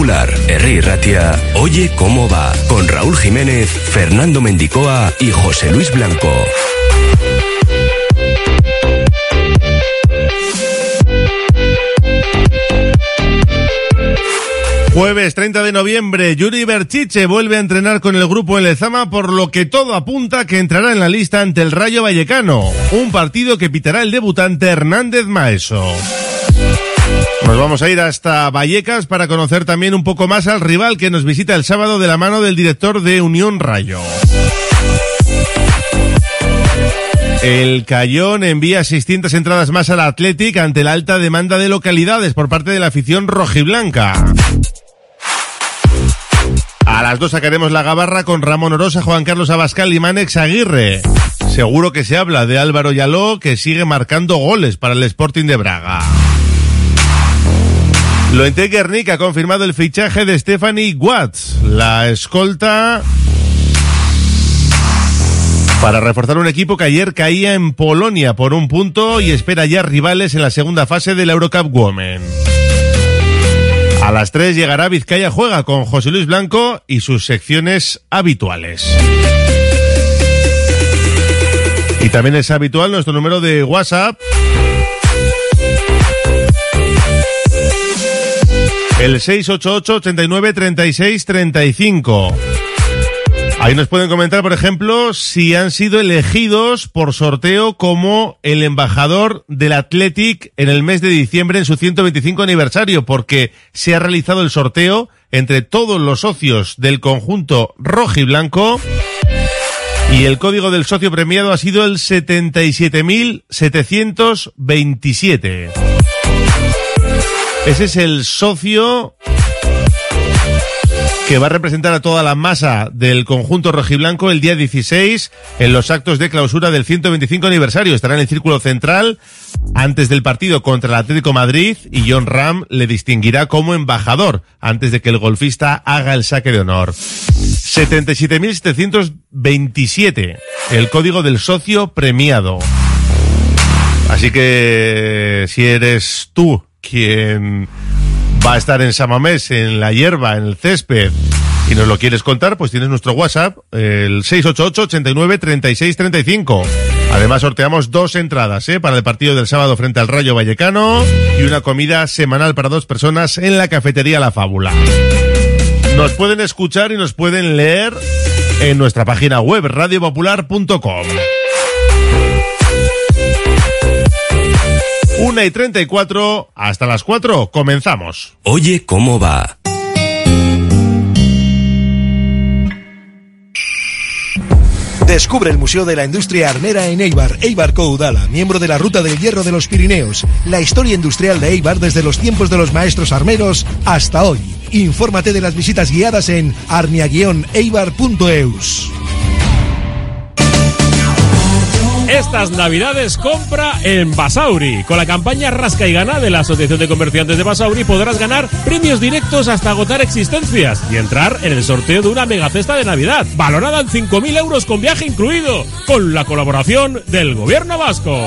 Popular, R. Ratia, Oye cómo va, con Raúl Jiménez, Fernando Mendicoa y José Luis Blanco. Jueves 30 de noviembre, Yuri Berchiche vuelve a entrenar con el grupo en Lezama, por lo que todo apunta que entrará en la lista ante el Rayo Vallecano, un partido que pitará el debutante Hernández Maeso. Nos vamos a ir hasta Vallecas para conocer también un poco más al rival que nos visita el sábado de la mano del director de Unión Rayo. El Cayón envía 600 entradas más al Athletic ante la alta demanda de localidades por parte de la afición rojiblanca. A las dos sacaremos la gabarra con Ramón Orosa, Juan Carlos Abascal y Manex Aguirre. Seguro que se habla de Álvaro Yaló, que sigue marcando goles para el Sporting de Braga. Loente Guernica ha confirmado el fichaje de Stephanie Watts, la escolta para reforzar un equipo que ayer caía en Polonia por un punto y espera ya rivales en la segunda fase de la Eurocup Women. A las 3 llegará Vizcaya Juega con José Luis Blanco y sus secciones habituales. Y también es habitual nuestro número de WhatsApp. El 688 89 36 35. Ahí nos pueden comentar, por ejemplo, si han sido elegidos por sorteo como el embajador del Athletic en el mes de diciembre en su 125 aniversario, porque se ha realizado el sorteo entre todos los socios del conjunto rojo y blanco. Y el código del socio premiado ha sido el 77.727. Ese es el socio que va a representar a toda la masa del conjunto rojiblanco el día 16 en los actos de clausura del 125 aniversario. Estará en el círculo central antes del partido contra el Atlético Madrid y John Ram le distinguirá como embajador antes de que el golfista haga el saque de honor. 77.727, el código del socio premiado. Así que si eres tú quien va a estar en Samamés, en la hierba, en el césped, y nos lo quieres contar, pues tienes nuestro WhatsApp, el 688-89-3635. Además sorteamos dos entradas ¿eh? para el partido del sábado frente al Rayo Vallecano y una comida semanal para dos personas en la cafetería La Fábula. Nos pueden escuchar y nos pueden leer en nuestra página web radiopopular.com. Una y treinta y cuatro, hasta las cuatro, comenzamos. Oye cómo va. Descubre el Museo de la Industria Armera en Eibar, Eibar Coudala, miembro de la Ruta del Hierro de los Pirineos. La historia industrial de Eibar desde los tiempos de los maestros armeros hasta hoy. Infórmate de las visitas guiadas en armia-eibar.eus. Estas navidades compra en Basauri. Con la campaña Rasca y Gana de la Asociación de Comerciantes de Basauri podrás ganar premios directos hasta agotar existencias y entrar en el sorteo de una mega cesta de Navidad, valorada en 5.000 euros con viaje incluido, con la colaboración del Gobierno Vasco.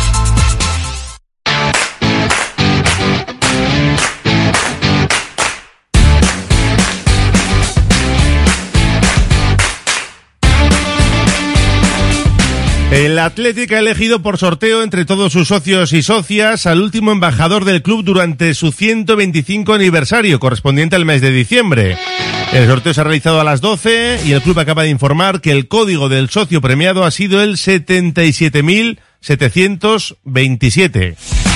El Atlético ha elegido por sorteo entre todos sus socios y socias al último embajador del club durante su 125 aniversario, correspondiente al mes de diciembre. El sorteo se ha realizado a las 12 y el club acaba de informar que el código del socio premiado ha sido el 77.727.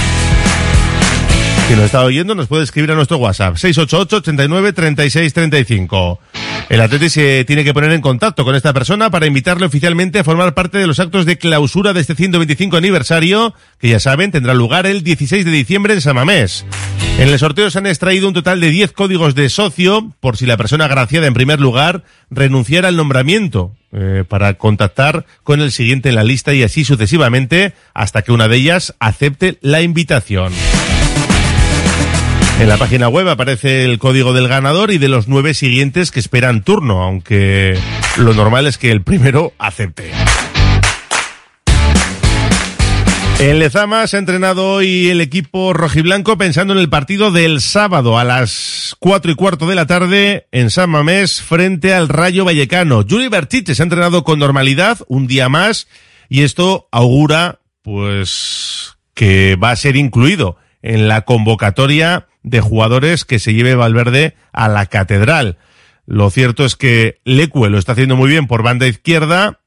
Si nos está oyendo, nos puede escribir a nuestro WhatsApp 688 89 36 35. El Atleti se tiene que poner en contacto con esta persona para invitarle oficialmente a formar parte de los actos de clausura de este 125 aniversario, que ya saben, tendrá lugar el 16 de diciembre en Samamés. En el sorteo se han extraído un total de 10 códigos de socio, por si la persona agraciada en primer lugar renunciara al nombramiento, eh, para contactar con el siguiente en la lista y así sucesivamente hasta que una de ellas acepte la invitación. En la página web aparece el código del ganador y de los nueve siguientes que esperan turno, aunque lo normal es que el primero acepte. En Lezama se ha entrenado hoy el equipo rojiblanco pensando en el partido del sábado a las cuatro y cuarto de la tarde en San Mamés frente al Rayo Vallecano. Juli Berchiche se ha entrenado con normalidad un día más y esto augura pues que va a ser incluido en la convocatoria de jugadores que se lleve Valverde a la catedral. Lo cierto es que Lecue lo está haciendo muy bien por banda izquierda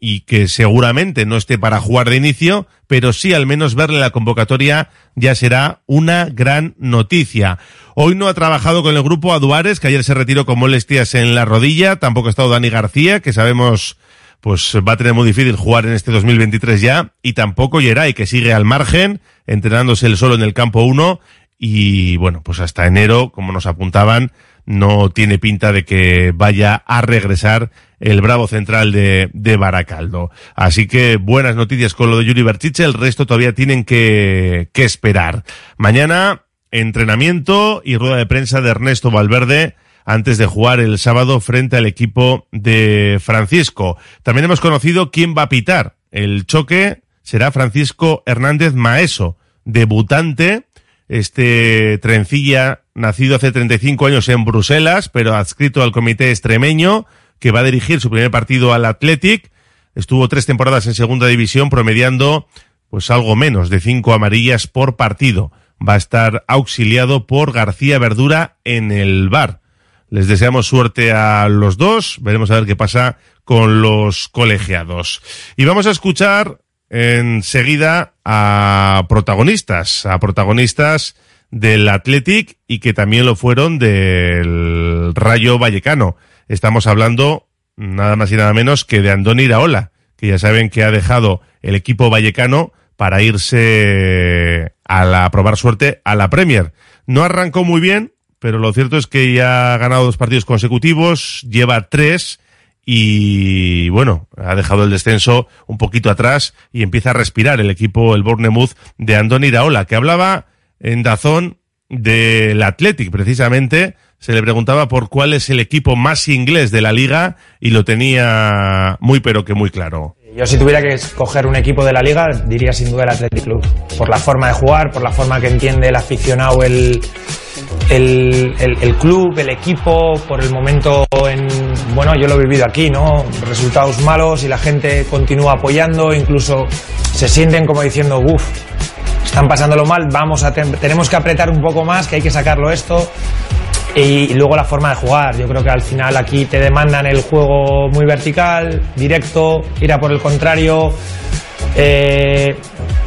y que seguramente no esté para jugar de inicio, pero sí al menos verle la convocatoria ya será una gran noticia. Hoy no ha trabajado con el grupo Aduares, que ayer se retiró con molestias en la rodilla, tampoco ha estado Dani García, que sabemos pues va a tener muy difícil jugar en este 2023 ya, y tampoco Geray, que sigue al margen, entrenándose el solo en el campo 1, y bueno, pues hasta enero, como nos apuntaban, no tiene pinta de que vaya a regresar el bravo central de, de Baracaldo. Así que buenas noticias con lo de Yuri Berchiche, el resto todavía tienen que, que esperar. Mañana, entrenamiento y rueda de prensa de Ernesto Valverde antes de jugar el sábado frente al equipo de Francisco. También hemos conocido quién va a pitar. El choque será Francisco Hernández Maeso, debutante este trencilla nacido hace 35 años en Bruselas, pero adscrito al comité extremeño, que va a dirigir su primer partido al Athletic. Estuvo tres temporadas en segunda división, promediando pues algo menos de cinco amarillas por partido. Va a estar auxiliado por García Verdura en el bar. Les deseamos suerte a los dos. Veremos a ver qué pasa con los colegiados. Y vamos a escuchar enseguida a protagonistas, a protagonistas del Athletic y que también lo fueron del Rayo Vallecano. Estamos hablando nada más y nada menos que de Andoni Iraola, que ya saben que ha dejado el equipo vallecano para irse a, la, a probar suerte a la Premier. No arrancó muy bien, pero lo cierto es que ya ha ganado dos partidos consecutivos, lleva tres y bueno, ha dejado el descenso un poquito atrás y empieza a respirar el equipo, el Bournemouth de Andoni Iraola, que hablaba en Dazón del Athletic precisamente, se le preguntaba por cuál es el equipo más inglés de la liga y lo tenía muy pero que muy claro. Yo si tuviera que escoger un equipo de la liga diría sin duda el Athletic Club, por la forma de jugar, por la forma que entiende el aficionado el, el, el, el, club, el equipo, por el momento en, bueno, yo lo he vivido aquí, ¿no? Resultados malos y la gente continúa apoyando, incluso se sienten como diciendo, uff, están pasándolo mal, vamos a, tenemos que apretar un poco más, que hay que sacarlo esto. Y, luego la forma de jugar. Yo creo que al final aquí te demandan el juego muy vertical, directo, ir a por el contrario. Eh,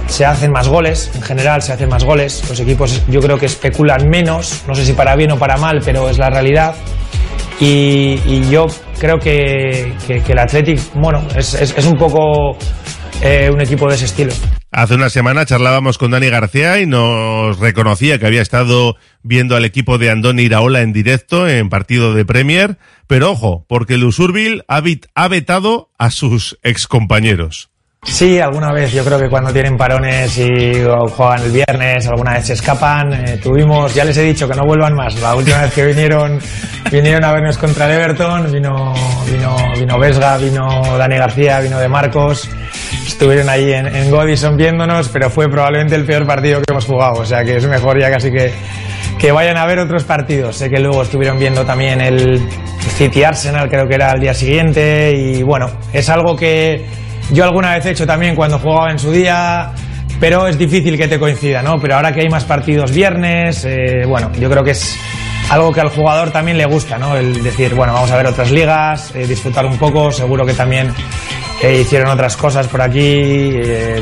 se hacen más goles, en general se hacen más goles. Los equipos yo creo que especulan menos, no sé si para bien o para mal, pero es la realidad. Y, yo creo que, el Athletic, bueno, es, un poco eh, un equipo de ese estilo. Hace una semana charlábamos con Dani García y nos reconocía que había estado viendo al equipo de Andoni Iraola en directo en partido de Premier, pero ojo, porque el Usurbil ha vetado a sus excompañeros. Sí, alguna vez. Yo creo que cuando tienen parones y juegan el viernes, alguna vez se escapan. Eh, tuvimos, ya les he dicho que no vuelvan más. La última vez que vinieron, vinieron a vernos contra el Everton, vino, vino, vino Vesga, vino Dani García, vino de Marcos. Estuvieron ahí en, en Godison viéndonos, pero fue probablemente el peor partido que hemos jugado. O sea que es mejor ya casi que, que vayan a ver otros partidos. Sé que luego estuvieron viendo también el City Arsenal, creo que era el día siguiente. Y bueno, es algo que yo alguna vez he hecho también cuando jugaba en su día, pero es difícil que te coincida, ¿no? Pero ahora que hay más partidos viernes, eh, bueno, yo creo que es algo que al jugador también le gusta, ¿no? El decir, bueno, vamos a ver otras ligas, eh, disfrutar un poco, seguro que también eh, hicieron otras cosas por aquí,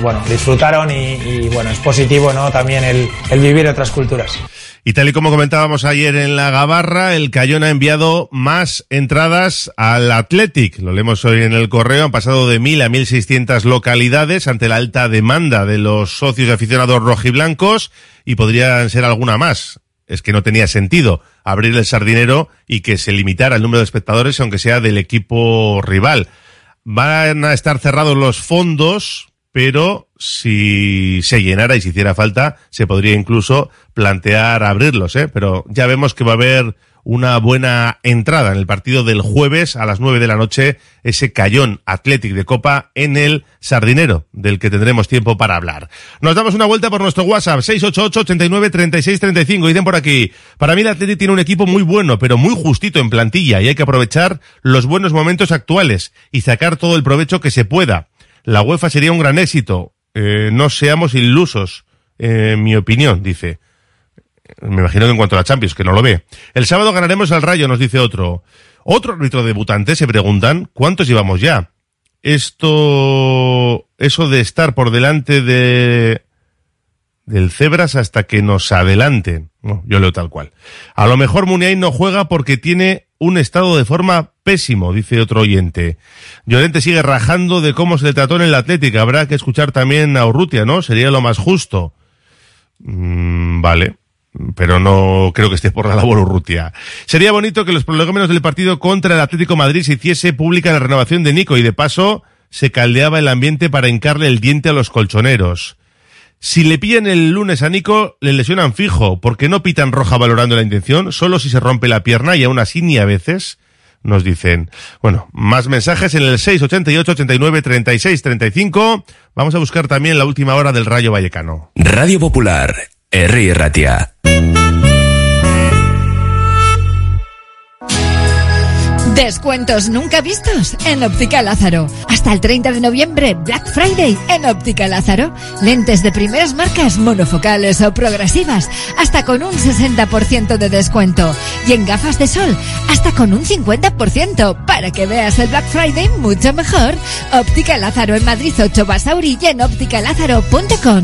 bueno, disfrutaron y, bueno, es positivo, ¿no? También el vivir otras culturas. Y tal y como comentábamos ayer en la Gabarra, el Cayón ha enviado más entradas al Athletic. Lo leemos hoy en el correo. Han pasado de mil a mil seiscientas localidades ante la alta demanda de los socios y aficionados rojiblancos y podrían ser alguna más. Es que no tenía sentido abrir el sardinero y que se limitara el número de espectadores, aunque sea del equipo rival. Van a estar cerrados los fondos pero si se llenara y si hiciera falta, se podría incluso plantear abrirlos, ¿eh? Pero ya vemos que va a haber una buena entrada en el partido del jueves a las nueve de la noche, ese Cayón Athletic de Copa en el Sardinero, del que tendremos tiempo para hablar. Nos damos una vuelta por nuestro WhatsApp, 688-89-3635. Dicen por aquí, para mí el Athletic tiene un equipo muy bueno, pero muy justito en plantilla y hay que aprovechar los buenos momentos actuales y sacar todo el provecho que se pueda la UEFA sería un gran éxito. Eh, no seamos ilusos, eh, mi opinión, dice. Me imagino que en cuanto a la Champions, que no lo ve. El sábado ganaremos al Rayo, nos dice otro. Otro árbitro debutante se preguntan, ¿cuántos llevamos ya? Esto, eso de estar por delante de, del Cebras hasta que nos adelanten. Yo leo tal cual. A lo mejor Muniain no juega porque tiene un estado de forma pésimo, dice otro oyente. Llorente sigue rajando de cómo se le trató en el Atlético. Habrá que escuchar también a Urrutia, ¿no? Sería lo más justo. Mm, vale. Pero no creo que esté por la labor Urrutia. Sería bonito que los prolegómenos del partido contra el Atlético Madrid se hiciese pública la renovación de Nico y de paso se caldeaba el ambiente para hincarle el diente a los colchoneros. Si le pillan el lunes a Nico, le lesionan fijo, porque no pitan roja valorando la intención, solo si se rompe la pierna y aún así ni a veces nos dicen. Bueno, más mensajes en el 688 89 36 35. Vamos a buscar también la última hora del Rayo Vallecano. Radio Popular, Herri Ratia. Descuentos nunca vistos en Óptica Lázaro. Hasta el 30 de noviembre, Black Friday en Óptica Lázaro. Lentes de primeras marcas monofocales o progresivas, hasta con un 60% de descuento. Y en gafas de sol, hasta con un 50%. Para que veas el Black Friday mucho mejor. Óptica Lázaro en Madrid 8 Basauri y en ópticalázaro.com.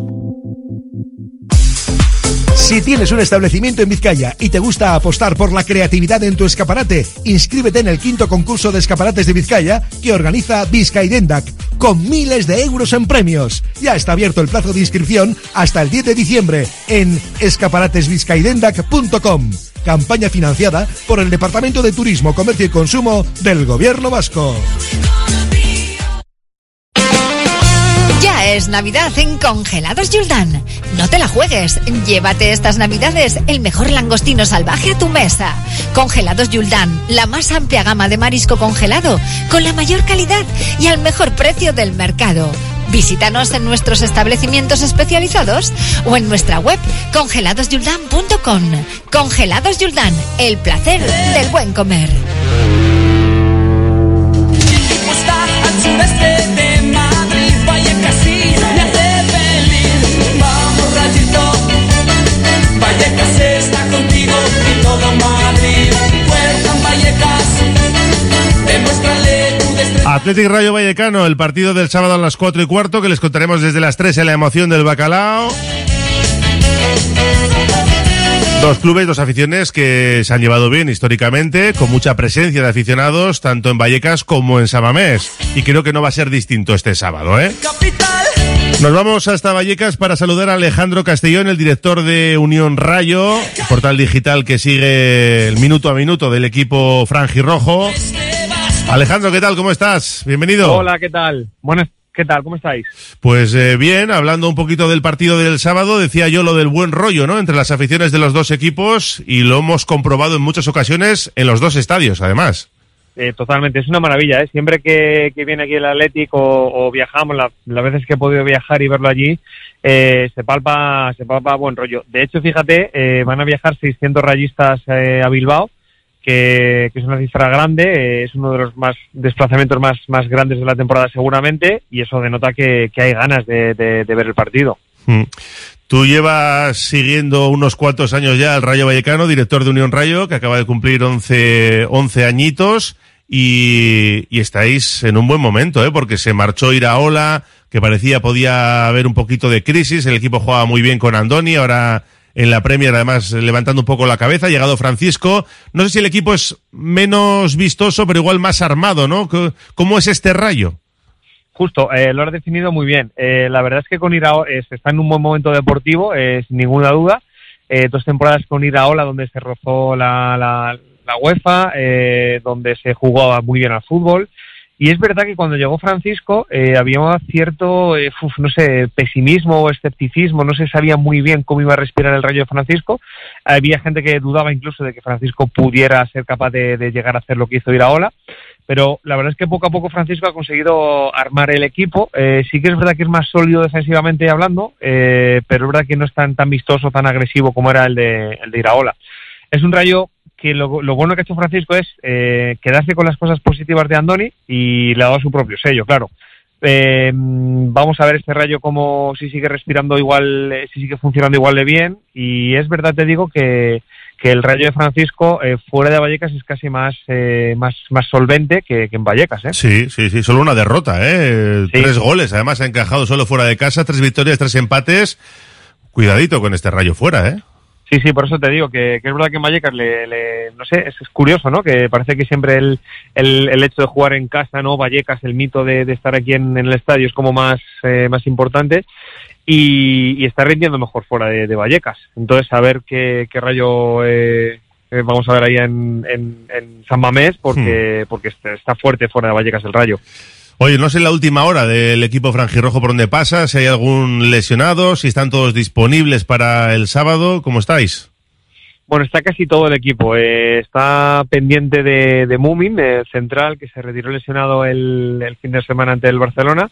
Si tienes un establecimiento en Vizcaya y te gusta apostar por la creatividad en tu escaparate, inscríbete en el quinto concurso de escaparates de Vizcaya que organiza Vizcaidendac, con miles de euros en premios. Ya está abierto el plazo de inscripción hasta el 10 de diciembre en escaparatesvizcaidendac.com. Campaña financiada por el Departamento de Turismo, Comercio y Consumo del Gobierno Vasco. Es Navidad en Congelados Yuldan. No te la juegues. Llévate estas Navidades el mejor langostino salvaje a tu mesa. Congelados Yuldan, la más amplia gama de marisco congelado, con la mayor calidad y al mejor precio del mercado. Visítanos en nuestros establecimientos especializados o en nuestra web congeladosyuldan.com. Congelados Yuldan, el placer del buen comer. Vallecas está contigo y todo Madrid. Fuerza Vallecas, demuéstrale tu destreza. Athletic Rayo Vallecano, el partido del sábado a las 4 y cuarto, que les contaremos desde las 3 en la emoción del bacalao. Dos clubes, dos aficiones que se han llevado bien históricamente, con mucha presencia de aficionados, tanto en Vallecas como en Samamés. Y creo que no va a ser distinto este sábado, ¿eh? Nos vamos hasta Vallecas para saludar a Alejandro Castellón, el director de Unión Rayo, portal digital que sigue el minuto a minuto del equipo franjirrojo. Alejandro, ¿qué tal? ¿Cómo estás? Bienvenido. Hola, ¿qué tal? Buenas, ¿qué tal? ¿Cómo estáis? Pues eh, bien, hablando un poquito del partido del sábado, decía yo lo del buen rollo, ¿no? Entre las aficiones de los dos equipos y lo hemos comprobado en muchas ocasiones en los dos estadios, además. Eh, totalmente, es una maravilla, ¿eh? Siempre que, viene aquí el Atlético o, viajamos, la- las veces que he podido viajar y verlo allí, eh, se palpa se palpa buen rollo. De hecho, fíjate, eh, van a viajar 600 rayistas eh, a Bilbao, que, es una cifra grande, eh, es uno de los más desplazamientos más, más grandes de la temporada seguramente, y eso denota que, que hay ganas de ver el partido. Mm. Tú llevas siguiendo unos cuantos años ya al Rayo Vallecano, director de Unión Rayo, que acaba de cumplir 11, 11 añitos y, y estáis en un buen momento, ¿eh? porque se marchó Iraola, que parecía podía haber un poquito de crisis, el equipo jugaba muy bien con Andoni, ahora en la Premier además levantando un poco la cabeza, ha llegado Francisco. No sé si el equipo es menos vistoso, pero igual más armado, ¿no? ¿Cómo- ¿Cómo es este Rayo? Justo, eh, lo has definido muy bien. Eh, la verdad es que con Irao eh, está en un buen momento deportivo, eh, sin ninguna duda. Eh, dos temporadas con Iraola donde se rozó la, la, la UEFA, donde se jugaba muy bien al fútbol. Y es verdad que cuando llegó Francisco eh, había cierto, eh, no sé, pesimismo o escepticismo, no se sabía muy bien cómo iba a respirar el rayo de Francisco. Había gente que dudaba incluso de que Francisco pudiera ser capaz de, de llegar a hacer lo que hizo Iraola pero la verdad es que poco a poco Francisco ha conseguido armar el equipo. Eh, sí que es verdad que es más sólido defensivamente hablando, eh, pero es verdad que no es tan, tan vistoso, tan agresivo como era el de, el de Iraola. Es un rayo que lo, lo bueno que ha hecho Francisco es eh, quedarse con las cosas positivas de Andoni y le ha dado su propio sello, claro. Eh, vamos a ver este rayo como si sigue respirando igual, eh, si sigue funcionando igual de bien. Y es verdad, te digo, que, que el rayo de Francisco eh, fuera de Vallecas es casi más, eh, más, más solvente que, que en Vallecas. ¿eh? Sí, sí, sí, solo una derrota, ¿eh? Tres goles, además ha encajado solo fuera de casa, tres victorias, tres empates. Cuidadito con este rayo fuera, ¿eh? Sí, sí, por eso te digo que, que es verdad que en Vallecas le, le- no sé, es, es curioso, ¿no? Que parece que siempre el, el, el hecho de jugar en casa, ¿no? Vallecas, el mito de, de estar aquí en, en el estadio es como más, eh, más importante y, y está rindiendo mejor fuera de, de Vallecas. Entonces, a ver qué, qué rayo eh, eh, vamos a ver ahí en, en, en San Mamés porque, porque está, está fuerte fuera de Vallecas el rayo. Oye, no sé la última hora del equipo franjirrojo por dónde pasa, si hay algún lesionado, si están todos disponibles para el sábado, ¿cómo estáis? Bueno, está casi todo el equipo. Eh, está pendiente de, de Mumin, el central, que se retiró lesionado el, el fin de semana ante el Barcelona.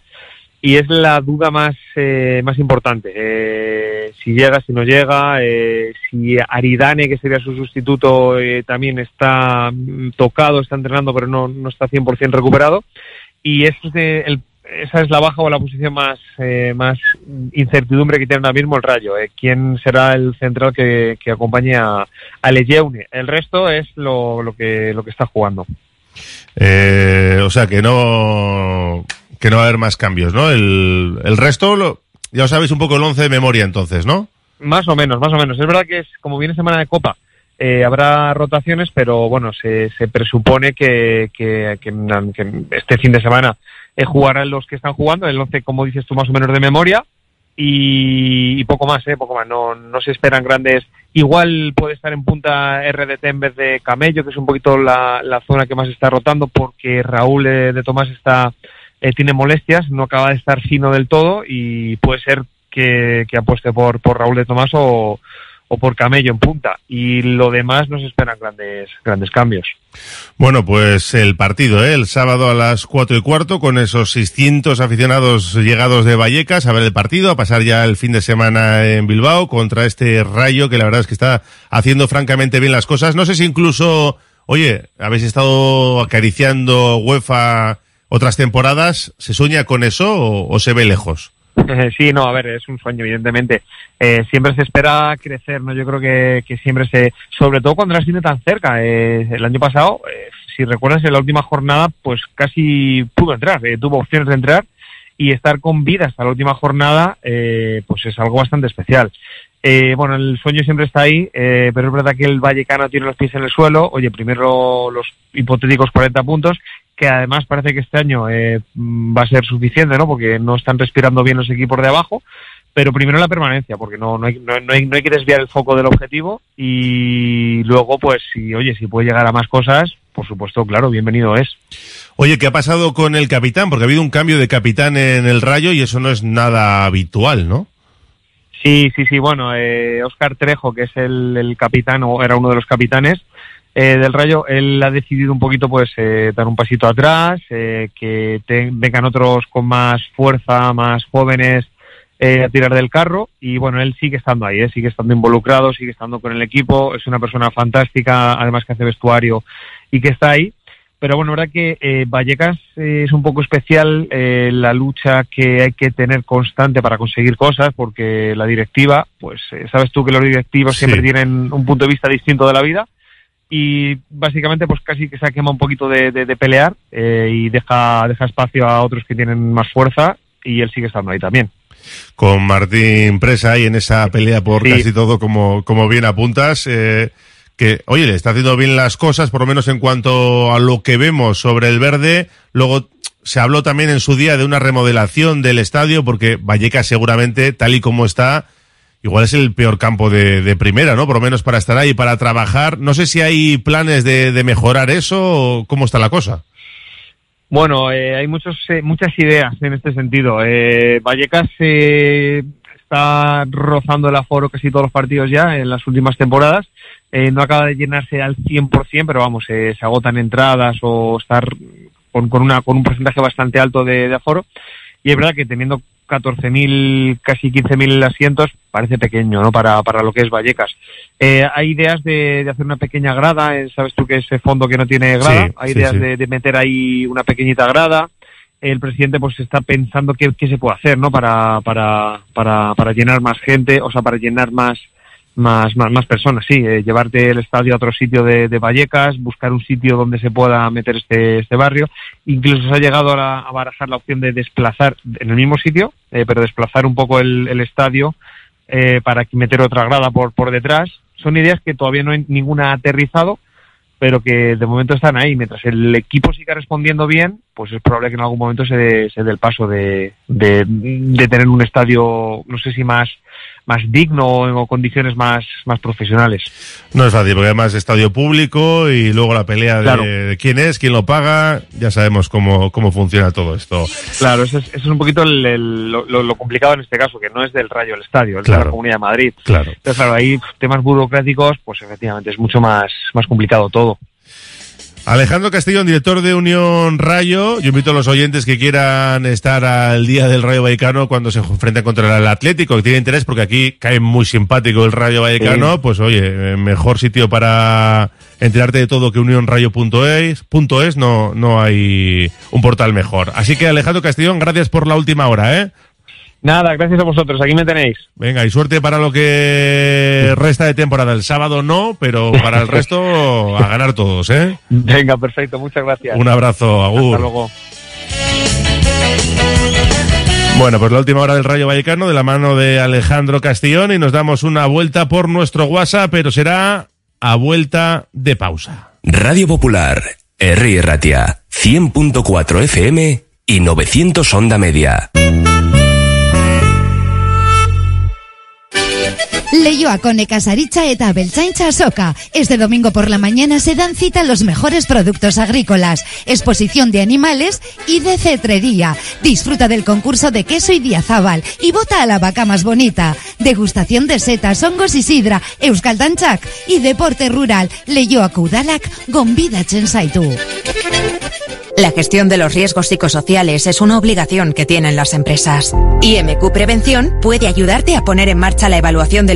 Y es la duda más, eh, más importante. Eh, si llega, si no llega, eh, si Aridane, que sería su sustituto, eh, también está mm, tocado, está entrenando, pero no, no está 100% recuperado. Y ese es de- el- esa es la baja o la posición más, eh, más incertidumbre que tiene ahora mismo el Rayo. eh. ¿Quién será el central que, que acompañe a, a Lejeune? El resto es lo, lo, que, lo que está jugando. Eh, o sea que no que no va a haber más cambios, ¿no? El, el resto, lo- ya os sabéis un poco el 11 de memoria entonces, ¿no? Más o menos, más o menos. Es verdad que es como viene semana de Copa, eh, habrá rotaciones, pero bueno, se, se presupone que, que, este fin de semana eh, jugarán los que están jugando, el 11, como dices tú, más o menos de memoria, y, y poco más, ¿eh? Poco más. No, no se esperan grandes. Igual puede estar en punta RDT en vez de Camello, que es un poquito la, la zona que más está rotando, porque Raúl eh, de Tomás está eh, tiene molestias, no acaba de estar fino del todo y puede ser que, que apueste por, por Raúl de Tomás o, o por Camello en punta. Y lo demás no se esperan grandes, grandes cambios. Bueno, pues el partido, ¿eh? el sábado a las cuatro y cuarto, con esos 600 aficionados llegados de Vallecas a ver el partido, a pasar ya el fin de semana en Bilbao contra este Rayo que la verdad es que está haciendo francamente bien las cosas. No sé si incluso, oye, habéis estado acariciando UEFA otras temporadas, ¿se sueña con eso o se ve lejos? Sí, no, a ver, es un sueño, evidentemente. Eh, siempre se espera crecer, ¿no? Yo creo que, que siempre se, sobre todo cuando las tiene tan cerca. Eh, el año pasado, eh, si recuerdas, en la última jornada, pues casi pudo entrar, eh, tuvo opciones de entrar y estar con vida hasta la última jornada, eh, pues es algo bastante especial. Eh, bueno, el sueño siempre está ahí, pero es verdad que el Vallecano tiene los pies en el suelo. Oye, primero los hipotéticos 40 puntos, que además parece que este año eh, mm, va a ser suficiente, ¿no? Porque no están respirando bien los equipos de abajo. Pero primero la permanencia, porque no, no, hay, no, no hay, no hay que desviar el foco del objetivo. Y luego, pues, si, oye, si puede llegar a más cosas, por supuesto, claro, bienvenido es. Oye, ¿qué ha pasado con el capitán? Porque ha habido un cambio de capitán en el Rayo y eso no es nada habitual, ¿no? Sí, sí, sí. Bueno, eh, Oscar Trejo, que es el, el capitán, o era uno de los capitanes eh, del Rayo, él ha decidido un poquito, pues, eh, dar un pasito atrás, eh, que te- vengan otros con más fuerza, más jóvenes eh, a tirar del carro. Y bueno, él sigue estando ahí, eh, sigue estando involucrado, sigue estando con el equipo. Es una persona fantástica, además que hace vestuario y que está ahí. Pero bueno, la verdad que eh, Vallecas es un poco especial la lucha que hay que tener constante para conseguir cosas, porque la directiva, pues sabes tú que los directivos Sí. siempre tienen un punto de vista distinto de la vida y básicamente pues casi que se ha quemado un poquito de, de- de pelear eh, y deja, deja espacio a otros que tienen más fuerza y él sigue estando ahí también. Con Martín Presa ahí en esa pelea por Sí. casi todo, como, como bien apuntas. eh, que, oye, le está haciendo bien las cosas, por lo menos en cuanto a lo que vemos sobre el verde. Luego se habló también en su día de una remodelación del estadio, porque Vallecas seguramente, tal y como está, igual es el peor campo de, de primera, ¿no? Por lo menos para estar ahí, para trabajar. No sé si hay planes de, de mejorar eso o cómo está la cosa. Bueno, eh, hay muchos, eh, muchas ideas en este sentido. Eh, Vallecas eh, está rozando el aforo casi todos los partidos ya en las últimas temporadas. Eh, no acaba de llenarse al 100%, pero vamos, eh, se agotan entradas o estar con, con, una, con un porcentaje bastante alto de, de aforo. Y es verdad que teniendo 14.000, casi 15.000 asientos, parece pequeño, ¿no? Para, para lo que es Vallecas. Eh, hay ideas de, de hacer una pequeña grada, eh, sabes tú que ese fondo que no tiene grada, Sí, hay sí, ideas sí. De, de meter ahí una pequeñita grada el presidente pues está pensando qué, qué se puede hacer, ¿no? Para, para, para, para llenar más gente, o sea, para llenar más, más, más, más personas, sí, eh, llevarte el estadio a otro sitio de, Vallecas, buscar un sitio donde se pueda meter este, este barrio. Incluso se ha llegado a, a barajar la opción de desplazar en el mismo sitio, eh, pero desplazar un poco el, estadio eh, para meter otra grada por, por detrás. Son ideas que todavía no hay ninguna aterrizado, pero que de momento están ahí. Mientras el equipo siga respondiendo bien, pues es probable que en algún momento se dé, se dé el paso de, de tener un estadio, no sé si más, más digno o en condiciones más, más profesionales. No es fácil, porque además es estadio público y luego la pelea de, Claro. de quién es, quién lo paga, ya sabemos cómo, cómo funciona todo esto. Claro, eso es, eso es un poquito el- el- lo, complicado en este caso, que no es del Rayo el estadio, es de la Comunidad de Madrid. Claro. Entonces, claro, ahí temas burocráticos, pues efectivamente es mucho más, más complicado todo. Alejandro Castellón, director de Unión Rayo. Yo invito a los oyentes que quieran estar al día del Rayo Vallecano cuando se enfrenta contra el Atlético, que tiene interés porque aquí cae muy simpático el Rayo Vallecano. Sí. Pues oye, eh, mejor sitio para enterarte de todo que unionrayo.es. Punto es, no, no hay un portal mejor. Así que Alejandro Castellón, gracias por la última hora, ¿eh? Nada, gracias a vosotros, aquí me tenéis. Venga, y suerte para lo que resta de temporada. El sábado no, pero para el resto a ganar todos, ¿eh? Venga, perfecto, muchas gracias. Un abrazo, Agur. Hasta luego. Bueno, pues la última hora del Rayo Vallecano de la mano de Alejandro Castillón y nos damos una vuelta por nuestro WhatsApp, pero será a vuelta de pausa. Radio Popular, R. Ratia, 100.4 FM y 900 Onda Media. Leioako nekazaritza eta beltzaintza soca. Este domingo por la mañana se dan cita los mejores productos agrícolas, exposición de animales y de cetrería. Disfruta del concurso de queso y diazábal y vota a la vaca más bonita. Degustación de setas, hongos y sidra, euskaldantzak y deporte rural. Leioako udalak gonbidatzen zaitu. La gestión de los riesgos psicosociales es una obligación que tienen las empresas. IMQ Prevención puede ayudarte a poner en marcha la evaluación de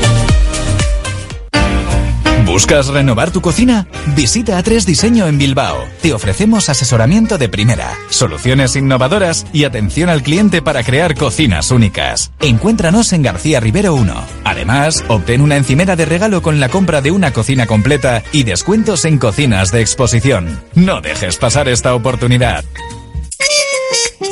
¿Buscas renovar tu cocina? Visita A3 Diseño en Bilbao. Te ofrecemos asesoramiento de primera, soluciones innovadoras y atención al cliente para crear cocinas únicas. Encuéntranos en García Rivero 1. Además, obtén una encimera de regalo con la compra de una cocina completa y descuentos en cocinas de exposición. No dejes pasar esta oportunidad.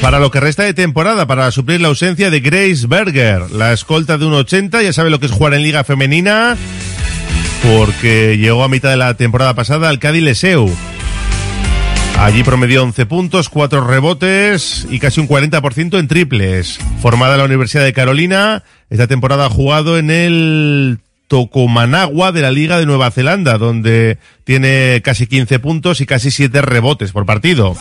para lo que resta de temporada, para suplir la ausencia de Grace Berger, la escolta de un 80, ya sabe lo que es jugar en Liga Femenina, porque llegó a mitad de la temporada pasada al Cádiz Leseu. Allí promedió 11 puntos, 4 rebotes y casi un 40% en triples. Formada en la Universidad de Carolina, esta temporada ha jugado en el Tocomanagua de la Liga de Nueva Zelanda, donde tiene casi 15 puntos y casi 7 rebotes por partido.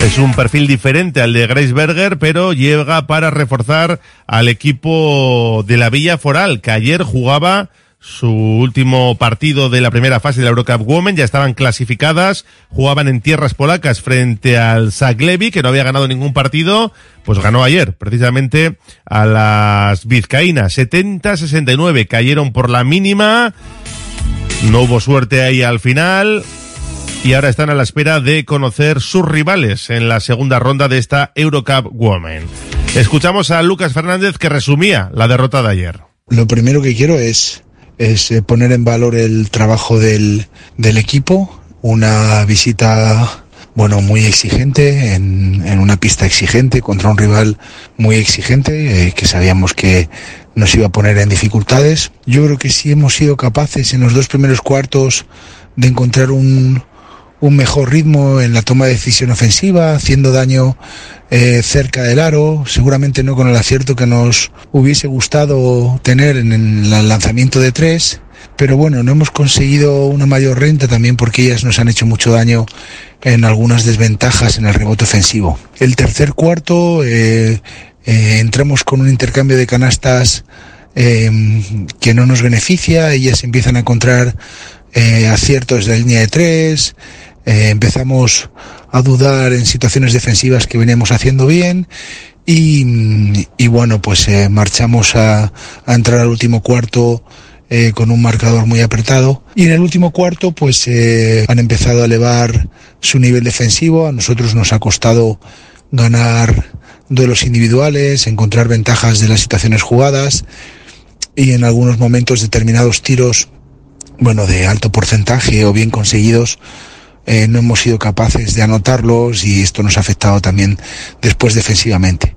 Es un perfil diferente al de Grace Berger, pero llega para reforzar al equipo de la Villa Foral, que ayer jugaba su último partido de la primera fase de la Eurocup Women, ya estaban clasificadas, jugaban en tierras polacas frente al Zaglevi, que no había ganado ningún partido, pues ganó ayer, precisamente a las vizcaínas, 70-69, cayeron por la mínima, no hubo suerte ahí al final, y ahora están a la espera de conocer sus rivales en la segunda ronda de esta Eurocup Women. Escuchamos a Lucas Fernández que resumía la derrota de ayer. Lo primero que quiero es, es eh, poner en valor el trabajo del, del equipo, una visita bueno, muy exigente, en, en, una pista exigente, contra un rival muy exigente, eh, que sabíamos que nos iba a poner en dificultades. Yo creo que sí hemos sido capaces en los dos primeros cuartos de encontrar un, un mejor ritmo en la toma de decisión ofensiva, haciendo daño eh, cerca del aro, seguramente no con el acierto que nos hubiese gustado tener en el lanzamiento de tres, pero bueno, no hemos conseguido una mayor renta también porque ellas nos han hecho mucho daño en algunas desventajas en el rebote ofensivo. El tercer cuarto eh, eh, entramos con un intercambio de canastas eh, que no nos beneficia, ellas empiezan a encontrar eh, aciertos de línea de tres, eh, empezamos a dudar en situaciones defensivas que veníamos haciendo bien y, y bueno, pues eh, marchamos a, a, entrar al último cuarto eh, con un marcador muy apretado. Y en el último cuarto pues eh, han empezado a elevar su nivel defensivo, a nosotros nos ha costado ganar duelos individuales, encontrar ventajas de las situaciones jugadas y en algunos momentos determinados tiros bueno, de alto porcentaje o bien conseguidos, eh, no hemos sido capaces de anotarlos y esto nos ha afectado también después defensivamente.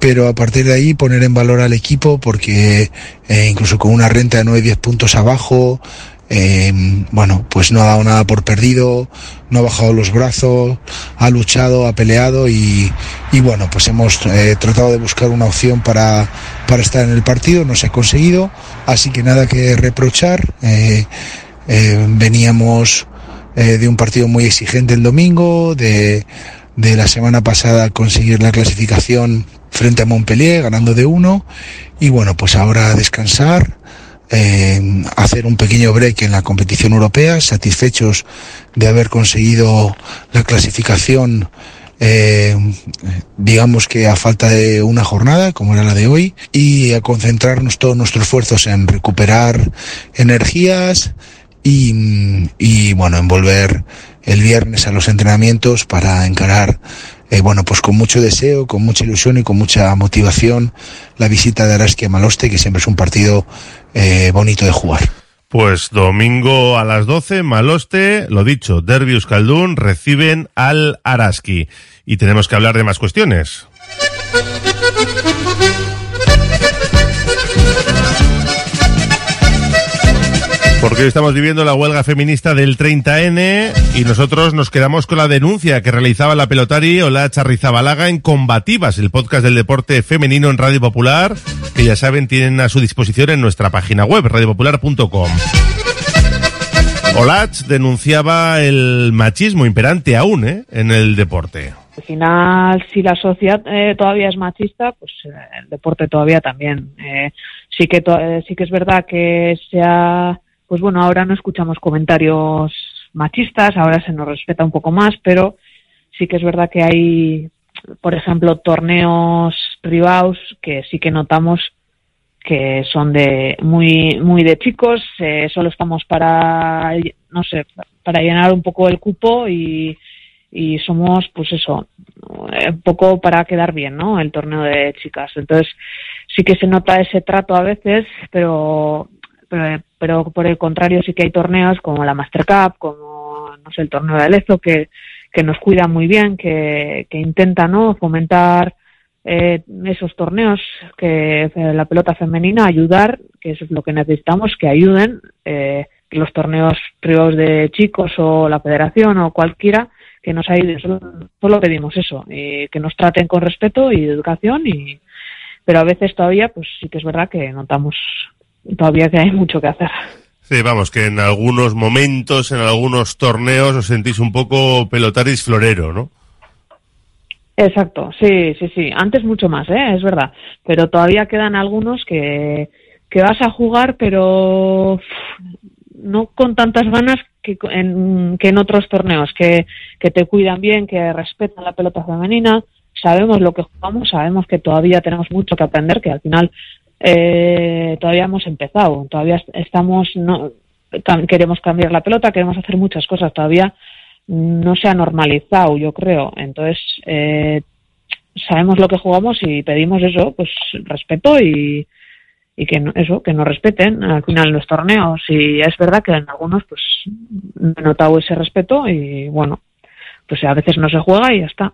Pero a partir de ahí poner en valor al equipo porque eh, incluso con una renta de 9-10 puntos abajo, eh, bueno, pues no ha dado nada por perdido, no ha bajado los brazos, ha luchado, ha peleado y, y bueno, pues hemos tratado de buscar una opción para, para estar en el partido, no se ha conseguido, así que nada que reprochar. Eh, de un partido muy exigente el domingo, de, de la semana pasada conseguir la clasificación frente a Montpellier, ganando de uno, y bueno, pues ahora descansar eh, hacer un pequeño break en la competición europea, satisfechos de haber conseguido la clasificación, eh, digamos que a falta de una jornada, como era la de hoy, y a concentrarnos todos nuestros esfuerzos en recuperar energías y, bueno, en volver el viernes a los entrenamientos para encarar eh, bueno, pues con mucho deseo, con mucha ilusión y con mucha motivación la visita de Araski a Maloste, que siempre es un partido eh, bonito de jugar. Pues domingo a las 12, Maloste, lo dicho, Derby Euskaldun reciben al Araski. Y tenemos que hablar de más cuestiones. Porque hoy estamos viviendo la huelga feminista del 30N y nosotros nos quedamos con la denuncia que realizaba la pelotari Ola Charrizabalaga en Combativas, el podcast del deporte femenino en Radio Popular, que ya saben tienen a su disposición en nuestra página web, radiopopular.com. Olach denunciaba el machismo imperante aún ¿eh? en el deporte. Al final, si la sociedad eh, todavía es machista, pues eh, el deporte todavía también. Eh, sí que sí que es verdad que se ha pues bueno, ahora no escuchamos comentarios machistas, ahora se nos respeta un poco más, pero sí que es verdad que hay, por ejemplo, torneos privados que sí que notamos que son de muy muy de chicos, eh, solo estamos para no sé, para llenar un poco el cupo y, y somos pues eso, un poco para quedar bien, ¿no? El torneo de chicas. Entonces, sí que se nota ese trato a veces, pero pero, pero, por el contrario sí que hay torneos como la Master Cup, como no sé, el torneo de Lezo que, que nos cuida muy bien, que, que intenta ¿no? fomentar eh, esos torneos, que eh, la pelota femenina, ayudar, que es lo que necesitamos, que ayuden eh, los torneos privados de chicos o la federación o cualquiera, que nos ayuden. Solo, solo pedimos eso, y que nos traten con respeto y educación y pero a veces todavía pues sí que es verdad que notamos todavía que hay mucho que hacer. Sí, vamos, que en algunos momentos, en algunos torneos os sentís un poco pelotaris florero, ¿no? Exacto, sí, sí, sí. Antes mucho más, ¿eh? es verdad. Pero todavía quedan algunos que, que vas a jugar, pero no con tantas ganas que en, que en otros torneos, que, que te cuidan bien, que respetan la pelota femenina. Sabemos lo que jugamos, sabemos que todavía tenemos mucho que aprender, que al final eh, todavía hemos empezado, todavía estamos, no, queremos cambiar la pelota, queremos hacer muchas cosas, todavía no se ha normalizado, yo creo. Entonces, eh, sabemos lo que jugamos y pedimos eso, pues respeto y, y que no- eso, que nos respeten al final los torneos. Y es verdad que en algunos pues he notado ese respeto y bueno, pues a veces no se juega y ya está.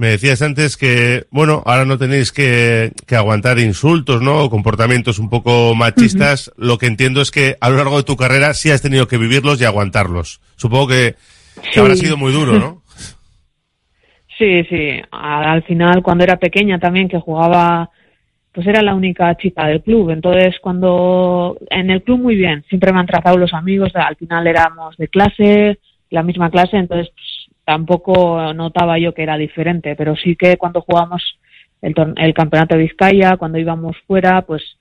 Me decías antes que, bueno, ahora no tenéis que, que aguantar insultos, ¿no? O comportamientos un poco machistas. Lo que entiendo es que a lo largo de tu carrera sí has tenido que vivirlos y aguantarlos. Supongo que, que habrá sido muy duro, ¿no? Sí, sí. Al final, cuando era pequeña también, que jugaba, pues era la única chica del club. Entonces, cuando en el club muy bien, siempre me han tratado los amigos. Al final éramos de clase, la misma clase, entonces pues, tampoco notaba yo que era diferente. Pero sí que cuando jugamos el, el campeonato de Vizcaya, cuando íbamos fuera, pues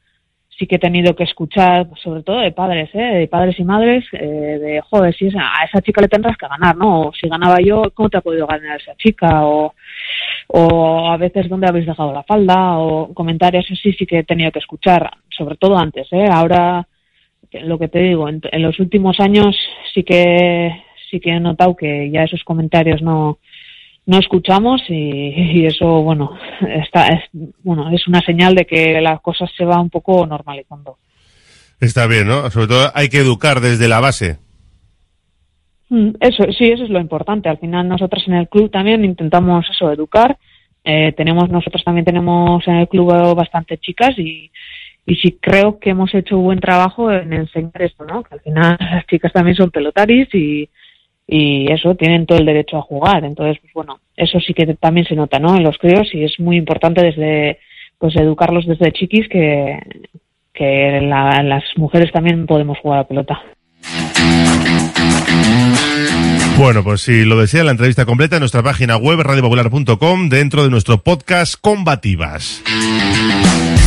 sí que he tenido que escuchar, pues, sobre todo de padres, ¿eh? de padres y madres, eh, de, joder, si esa, a esa chica le tendrás que ganar, ¿no? O si ganaba yo, ¿cómo te ha podido ganar esa chica? O, o a veces, ¿dónde habéis dejado la falda? O comentarios así sí que he tenido que escuchar, sobre todo antes, ¿eh? Ahora, lo que te digo, en, en los últimos años sí que sí que he notado que ya esos comentarios no no escuchamos y, y eso bueno está es, bueno es una señal de que las cosas se va un poco normalizando Está bien, ¿no? Sobre todo hay que educar desde la base. Mm, Eso, sí, eso es lo importante. Al final nosotros en el club también intentamos eso, educar. Eh, tenemos, nosotros también tenemos en el club bastante chicas y, y sí creo que hemos hecho buen trabajo en enseñar esto, ¿no? Que al final las chicas también son pelotaris y, y eso, tienen todo el derecho a jugar. Entonces, pues bueno, eso sí que también se nota, ¿no? En los críos y es muy importante desde, pues educarlos desde chiquis que, que la- las mujeres también podemos jugar a pelota. Bueno, pues si lo desea, la entrevista completa en nuestra página web radiopopular.com dentro de nuestro podcast Combativas.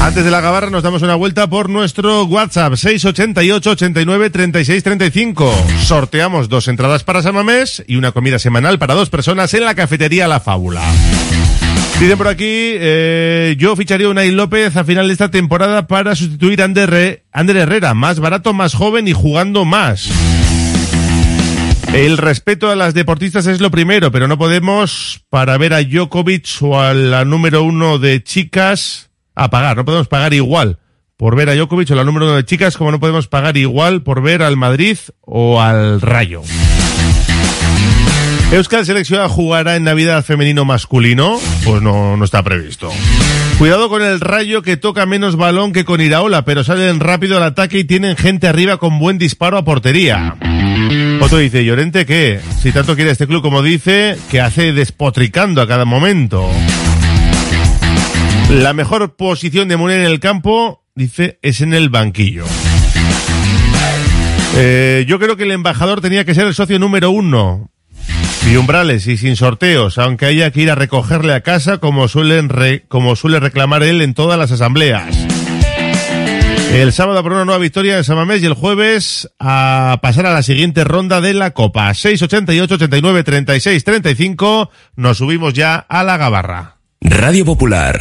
Antes de la gabarra nos damos una vuelta por nuestro WhatsApp 688 89 36 35. Sorteamos dos entradas para Samamés y una comida semanal para dos personas en la cafetería La Fábula. Dicen por aquí, eh, yo ficharía a Unai López a final de esta temporada para sustituir a Ander, Ander Herrera, más barato, más joven y jugando más. El respeto a las deportistas es lo primero, pero no podemos, para ver a Djokovic o a la número uno de chicas, a pagar. No podemos pagar igual por ver a Djokovic o la número uno de chicas, como no podemos pagar igual por ver al Madrid o al Rayo. Euskal Selección jugará en Navidad femenino masculino, pues no, no está previsto. Cuidado con el Rayo que toca menos balón que con Iraola, pero salen rápido al ataque y tienen gente arriba con buen disparo a portería. Otro dice, Llorente, ¿qué? Si tanto quiere este club como dice, que hace despotricando a cada momento. La mejor posición de Munir en el campo, dice, es en el banquillo. Eh, yo creo que el embajador tenía que ser el socio número uno. Y umbrales y sin sorteos, aunque haya que ir a recogerle a casa como, suelen re- como suele reclamar él en todas las asambleas. El sábado por una nueva victoria en Samamés y el jueves a pasar a la siguiente ronda de la Copa. 688 89 36 35. Nos subimos ya a la gabarra. Radio Popular,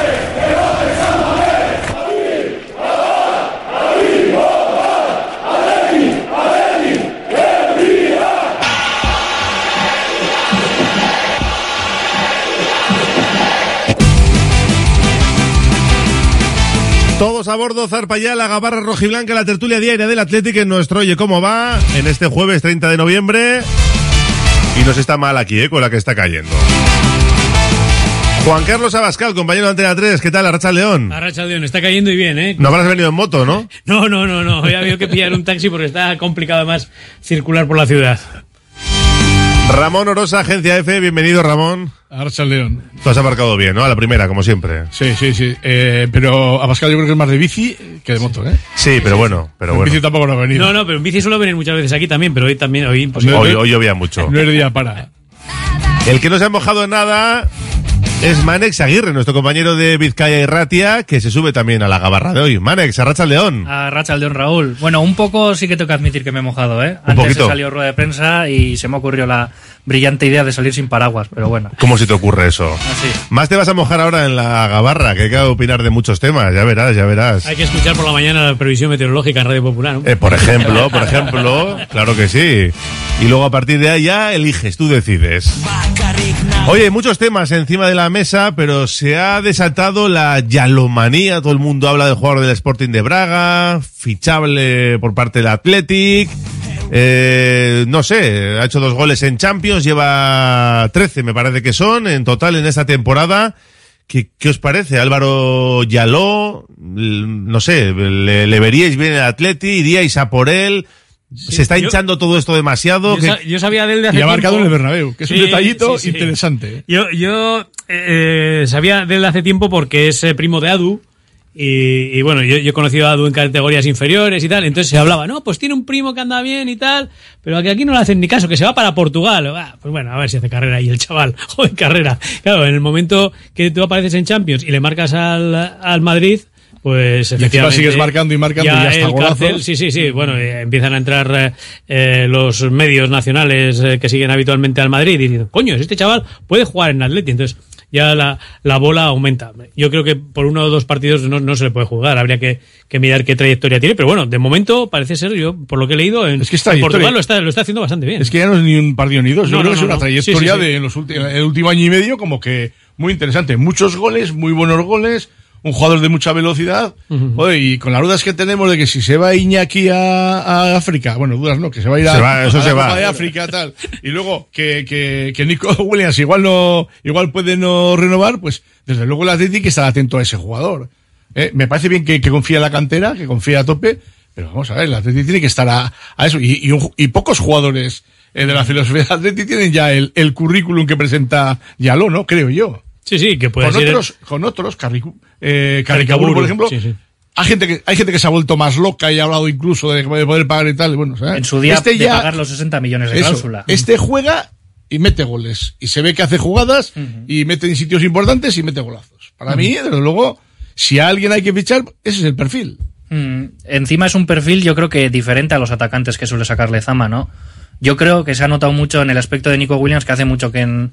Todos a bordo, zarpa ya la gabarra rojiblanca, la tertulia diaria del Atlético en nuestro Oye Cómo Va, en este jueves 30 de noviembre. Y nos está mal aquí, ¿eh? Con la que está cayendo. Juan Carlos Abascal, compañero de Antena 3, ¿qué tal, Arracha León? Arracha León, está cayendo y bien, ¿eh? No habrás venido en moto, ¿no? No, no, no, no. Hoy ha habido que pillar un taxi porque está complicado además circular por la ciudad. Ramón Orosa, Agencia F, bienvenido Ramón. Arracha León. Tú has aparcado bien, ¿no? A la primera, como siempre. Sí, sí, sí. Eh, pero Abascal yo creo que es más de bici que de moto, ¿eh? Sí, pero bueno, pero En bueno. bici tampoco no ha venido. No, no, pero en bici suelo venir muchas veces aquí también, pero hoy también, hoy imposible. Hoy, hoy llovía mucho. No es día para. El que no se ha mojado en nada es Manex Aguirre, nuestro compañero de Vizcaya y Ratia, que se sube también a la gabarra de hoy. Manex, Arracha León. A Racha León Raúl. Bueno, un poco sí que tengo que admitir que me he mojado, ¿eh? Un Antes poquito. he salido rueda de prensa y se me ocurrió la brillante idea de salir sin paraguas, pero bueno. ¿Cómo se te ocurre eso? Así. Más te vas a mojar ahora en la gabarra, que hay que opinar de muchos temas, ya verás, ya verás. Hay que escuchar por la mañana la previsión meteorológica en Radio Popular, ¿no? Eh, por ejemplo, por ejemplo, claro que sí. Y luego a partir de ahí ya eliges, tú decides. Oye, hay muchos temas encima de la mesa, pero se ha desatado la yalomanía. Todo el mundo habla del jugador del Sporting de Braga, fichable por parte del Athletic. Eh, no sé, ha hecho dos goles en Champions, lleva 13 me parece que son en total en esta temporada. ¿Qué, qué os parece? Álvaro Yaló, no sé, le, le veríais bien el Atleti, iríais a por él. ¿Se está yo- hinchando todo esto demasiado? Yo, ¿Qué- sa- yo sabía de él de hace Y ha marcado en el Bernabéu, que es un detallito interesante. ¿eh? Yo, yo eh, sabía de él de hace tiempo porque es eh, primo de Adu. Y, y bueno, yo, yo he conocido a Adu en categorías inferiores y tal. Entonces se hablaba, no, pues tiene un primo que anda bien y tal. Pero que aquí no le hacen ni caso, que se va para Portugal. Ah, pues bueno, a ver si hace carrera ahí el chaval. Joder, carrera. Claro, en el momento que tú apareces en Champions y le marcas al, al Madrid. Pues Y efectivamente. sigues marcando y marcando y hasta el cárcel, sí, sí, sí. Bueno, eh, empiezan a entrar eh, eh, los medios nacionales eh, que siguen habitualmente al Madrid y dicen, coño, este chaval puede jugar en Atleti. Entonces ya la, la bola aumenta. Yo creo que por uno o dos partidos no, no se le puede jugar. Habría que, que mirar qué trayectoria tiene. Pero bueno, de momento parece ser, yo por lo que he leído, en, Es que en. Portugal lo está, lo está haciendo bastante bien. Es que ya no es ni un partido ni dos. Yo No, creo no, que es una trayectoria Sí, sí, sí. de en los últimos, el último año y medio como que muy interesante. Muchos goles, muy buenos goles, un jugador de mucha velocidad. Joder, y con las dudas que tenemos de que si se va Iñaki a, a África, bueno, dudas no, que se va a ir a, Se va, eso a la se Copa va. de África, tal. Y luego que, que, que Nico Williams igual no, igual puede no renovar, pues desde luego el Atlético está atento a ese jugador. Eh, me parece bien que, que confía en la cantera, que confía a tope, Pero vamos a ver, el Atleti tiene que estar a, a eso. Y, y, un- y pocos jugadores eh, de la filosofía del Atleti tienen ya el, el currículum que presenta Yaló, ¿no? Creo yo. Sí, sí, que puede con ser- Otros, con otros, Carricu- eh, Caricaburu, Caricaburu, por ejemplo. sí, sí. Hay gente, que, hay gente que se ha vuelto más loca y ha hablado incluso de, de poder pagar y tal. y Bueno, ¿sabes? En su día Este de ya- pagar los 60 millones de eso, cláusula. Este juega y mete goles. Y se ve que hace jugadas y mete en sitios importantes y mete golazos. Para Ujú. mí, desde luego, si a alguien hay que fichar, ese es el perfil. Mm, encima es un perfil, yo creo que diferente a los atacantes que suele sacarle Zama, ¿no? Yo creo que se ha notado mucho en el aspecto de Nico Williams, que hace mucho que en.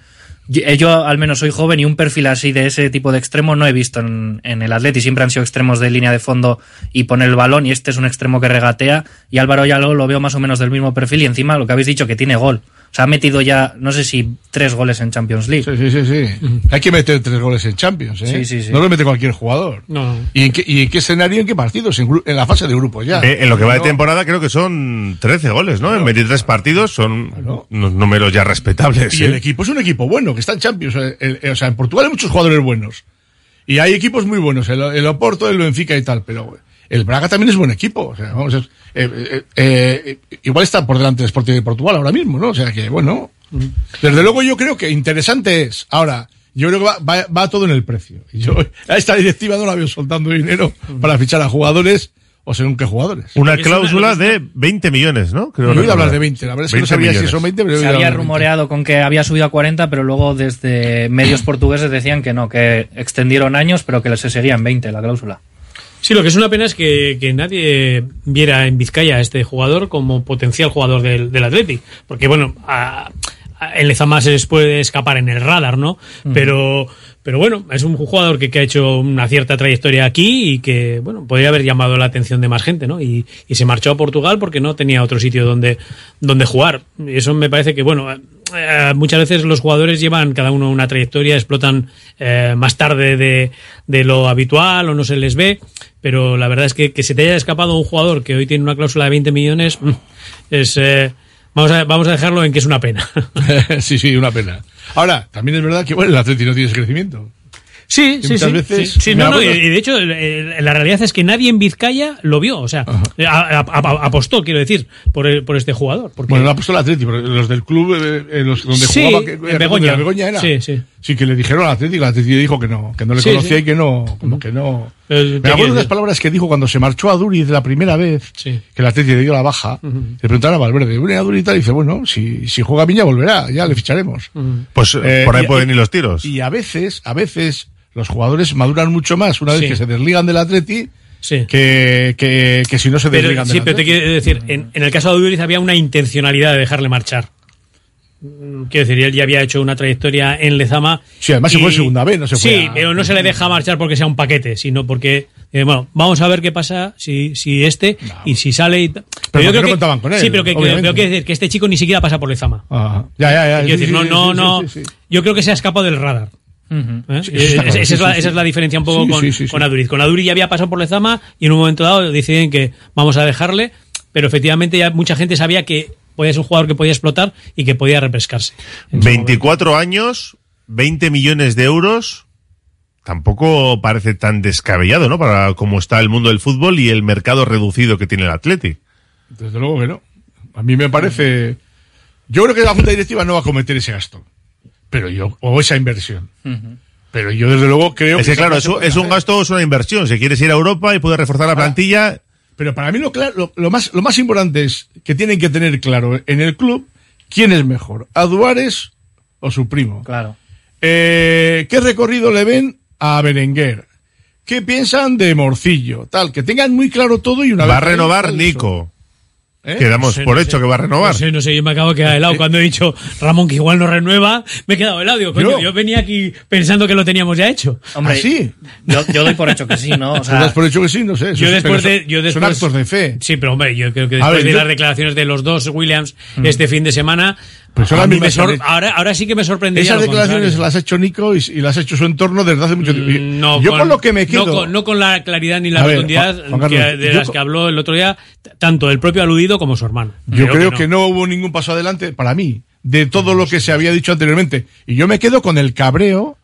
Yo, yo, al menos soy joven y un perfil así de ese tipo de extremo no he visto en, en el Atleti. Siempre han sido extremos de línea de fondo y poner el balón, y este es un extremo que regatea. Y Álvaro ya lo, lo veo más o menos del mismo perfil, y encima lo que habéis dicho, que tiene gol. O sea, ha metido ya, no sé si tres goles en Champions League. Sí, sí, sí. sí. Hay que meter tres goles en Champions, ¿eh? Sí, sí, sí. No lo mete cualquier jugador. No. ¿Y en qué, y en qué escenario, en qué partidos? En, la fase de grupos ya. Eh, en lo que va de temporada creo que son 13 goles, ¿no? En 23 partidos son unos números ya respetables. Y ¿eh? el equipo es un equipo bueno, que está en Champions. el- el- o sea, en Portugal hay muchos jugadores buenos. Y hay equipos muy buenos, el, el Oporto, el Benfica y tal, pero el Braga también es buen equipo. O sea, vamos, es- eh, eh, eh, igual está por delante del Sporting de Portugal ahora mismo, ¿no? O sea que, bueno. Desde luego yo creo que interesante es. Ahora, yo creo que va, va- va todo en el precio. Y Yo a esta directiva no la veo soltando dinero para fichar a jugadores o según qué jugadores. Una cláusula de 20 millones, ¿no? No he oído hablar de 20, la verdad es que no sabía si millones. son 20, pero he Se había hablar de 20. rumoreado con que había subido a 40, pero luego desde medios portugueses decían que no, que extendieron años, pero que se seguía en 20 la cláusula. Sí, lo que es una pena es que, nadie viera en Vizcaya a este jugador como potencial jugador del, del Athletic. Porque, bueno, a, Lezama se les puede escapar en el radar, ¿no? Pero, pero bueno, es un jugador que, que ha hecho una cierta trayectoria aquí y que, bueno, podría haber llamado la atención de más gente, ¿no? Y, y se marchó a Portugal porque no tenía otro sitio donde, donde jugar. Y eso me parece que, bueno, eh, muchas veces los jugadores llevan cada uno una trayectoria, explotan eh, más tarde de, de lo habitual o no se les ve, pero la verdad es que que se te haya escapado un jugador que hoy tiene una cláusula de 20 millones es... eh, Vamos a, vamos a dejarlo en que es una pena. sí, sí, una pena. Ahora, también es verdad que bueno, el Atleti no tiene ese crecimiento. Sí, sí, muchas sí, veces- sí. Sí, no, no, y, de hecho, la realidad es que nadie en Vizcaya lo vio. O sea, a- a- apostó, quiero decir, por, el- por este jugador. Porque Bueno, no ha puesto el Atleti, pero los del club, eh, eh, los donde Sí, jugaba, que, en Begoña. de Begoña era. Sí, sí. Sí, que le dijeron al Atleti, el Atleti dijo que no, que no le Sí, conocía sí. y que no, como que no. El- Me ¿qué acuerdo unas decir? palabras que dijo cuando se marchó a Duriz la primera vez, Sí. que el Atleti le dio la baja, Ujú. le preguntaron a Valverde, viene a Duriz y tal, y dice, bueno, si, si juega Viña volverá, ya le ficharemos. Pues eh, Eh, por ahí y- pueden ir los tiros. Y a veces, a veces, los jugadores maduran mucho más una vez Sí. que se desligan del Atleti Sí. que, que, que si no se Pero, desligan sí, pero te quiero decir, en, en el caso de Duriz había una intencionalidad de dejarle marchar. Mm, Quiero decir, él ya había hecho una trayectoria en Lezama. Sí, además se fue segunda vez, no se fue Sí, a- pero no se le deja marchar porque sea un paquete, sino porque, eh, bueno, vamos a ver qué pasa si, si este y si sale. Y, ta- porque no contaban con él, Sí, pero que, que- pero quiero decir que este chico ni siquiera pasa por Lezama. Ajá. Ya, ya, ya. Quiero sí, decir, no, sí, no. Yo creo que se ha escapado del radar. ¿Eh? Eh, esa, es la, sí, esa sí. es la diferencia un poco Sí, con, sí, sí, sí. con Aduriz. Con Aduriz ya había pasado por Lezama y en un momento dado deciden que vamos a dejarle, pero efectivamente ya mucha gente sabía que podía ser un jugador que podía explotar y que podía repescarse. 24 años, 20 millones de euros. Tampoco parece tan descabellado, ¿no? Para cómo está el mundo del fútbol y el mercado reducido que tiene el Atleti. Desde luego que no. A mí me parece. Yo creo que la Junta Directiva no va a cometer ese gasto. Pero yo, o esa inversión. Pero yo desde luego creo Es que claro, es, un- es un puede gasto, es una inversión. Si quieres ir a Europa y poder reforzar la plantilla, Pero para mí lo, claro, lo, lo más, lo más importante es que tienen que tener claro en el club quién es mejor, a Duárez o su primo. Claro. Eh, ¿Qué recorrido le ven a Berenguer? ¿Qué piensan de Morcillo? Tal, que tengan muy claro todo y una va a vez ahí, renovar tal, Nico. ¿Eh? Quedamos No sé, por no hecho sé. que va a renovar. No sé, no sé, yo me acabo de quedar helado cuando he dicho Ramón que igual no renueva, me he quedado helado. Digo, coño, Yo. yo venía aquí pensando que lo teníamos ya hecho. Hombre, ¿Ah, sí? Yo, yo doy por hecho que sí, ¿no? O ¿Tú sea, das por hecho que sí? No sé. Yo es- después de, son- yo Son después, actos de fe. Sí, pero hombre, yo creo que A después ver, de yo- las declaraciones de los dos Williams este fin de semana, Pues me sor- ahora, ahora sí que me sorprendería. Esas declaraciones contrario. las ha hecho Nico y, y las ha hecho su entorno desde hace mucho tiempo. Y- No, yo con, lo que me quedo. No con, no con la claridad ni la ver, rotundidad Juan- Juan que- Carlos, de yo las que habló el otro día, tanto el propio aludido como su hermano. Yo creo, que, no. hubo ningún paso adelante para mí de todo lo que se había dicho anteriormente. Y yo me quedo con el cabreo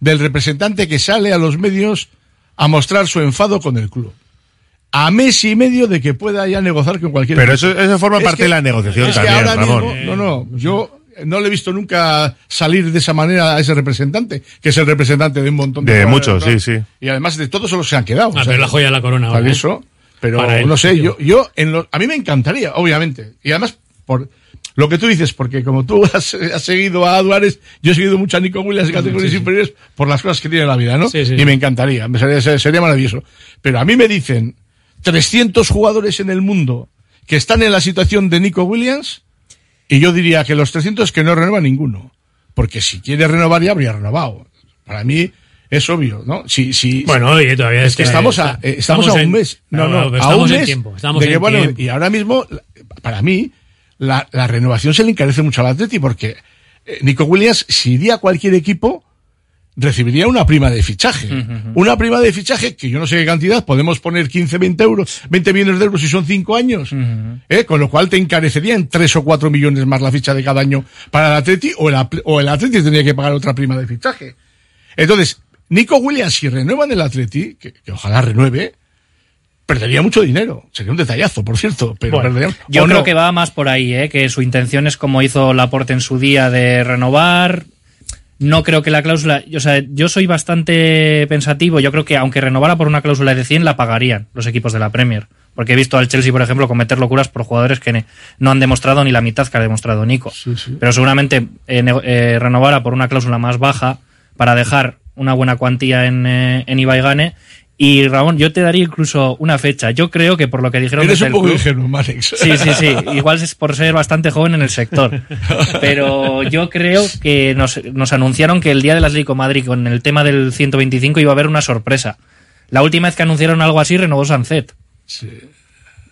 del representante que sale a los medios a mostrar su enfado con el club. A mes y medio de que pueda ya negociar con cualquier Pero eso- eso forma parte de la negociación es que también, ahora Ramón. mismo- no, no, yo no le he visto nunca salir de esa manera a ese representante, que es el representante de un montón de De muchos, sí, sí. Y además de todos solo se han quedado. Ah, pero la joya de la corona ahora, eso, pero Para él, no sé, yo, yo en lo- a mí me encantaría, obviamente. Y además, por lo que tú dices, porque como tú has, has seguido a Duárez, yo he seguido mucho a Nico Williams en categorías sí, sí. inferiores por las cosas que tiene la vida, ¿no? Sí, sí, y sí. me encantaría, me sería, sería- sería maravilloso. Pero a mí me dicen 300 jugadores en el mundo que están en la situación de Nico Williams y yo diría que los 300 que no renueva ninguno. Porque si quiere renovar ya habría renovado. Para mí es obvio, ¿no? Si, si, Bueno, oye, todavía es que estamos a, eh, estamos estamos a un en- mes. No, no, no, a un mes tiempo, estamos de que, bueno, tiempo. y ahora mismo, para mí, la, la renovación se le encarece mucho al Atleti porque eh, Nico Williams, si iría a cualquier equipo, recibiría una prima de fichaje. Una prima de fichaje que yo no sé qué cantidad, podemos poner 15, 20 euros, 20 millones de euros si son 5 años. ¿eh? Con lo cual te encarecería en 3 o 4 millones más la ficha de cada año para el Atleti o el, o el Atleti tendría que pagar otra prima de fichaje. Entonces, Nico Williams, si renueva en el Atleti, que, que ojalá renueve, perdería mucho dinero. Sería un detallazo, por cierto, pero Bueno, perdería- yo creo no. que va más por ahí, ¿eh? que su intención es como hizo Laporte en su día de renovar. No creo que la cláusula, o sea, yo soy bastante pensativo. Yo creo que aunque renovara por una cláusula de 100, la pagarían los equipos de la Premier. Porque he visto al Chelsea, por ejemplo, cometer locuras por jugadores que no han demostrado ni la mitad que ha demostrado Nico. Pero seguramente eh, eh, renovara por una cláusula más baja para dejar una buena cuantía en, eh, en Ibai Gane. Y Ramón, yo te daría incluso una fecha. Yo creo que por lo que dijeron Eres desde un el poco club- ingenuo. Sí, sí, sí. Igual es por ser bastante joven en el sector. Pero yo creo que nos, nos anunciaron que el día del Atlético de Madrid con el tema del 125 iba a haber una sorpresa. La última vez que anunciaron algo así renovó Sanzet.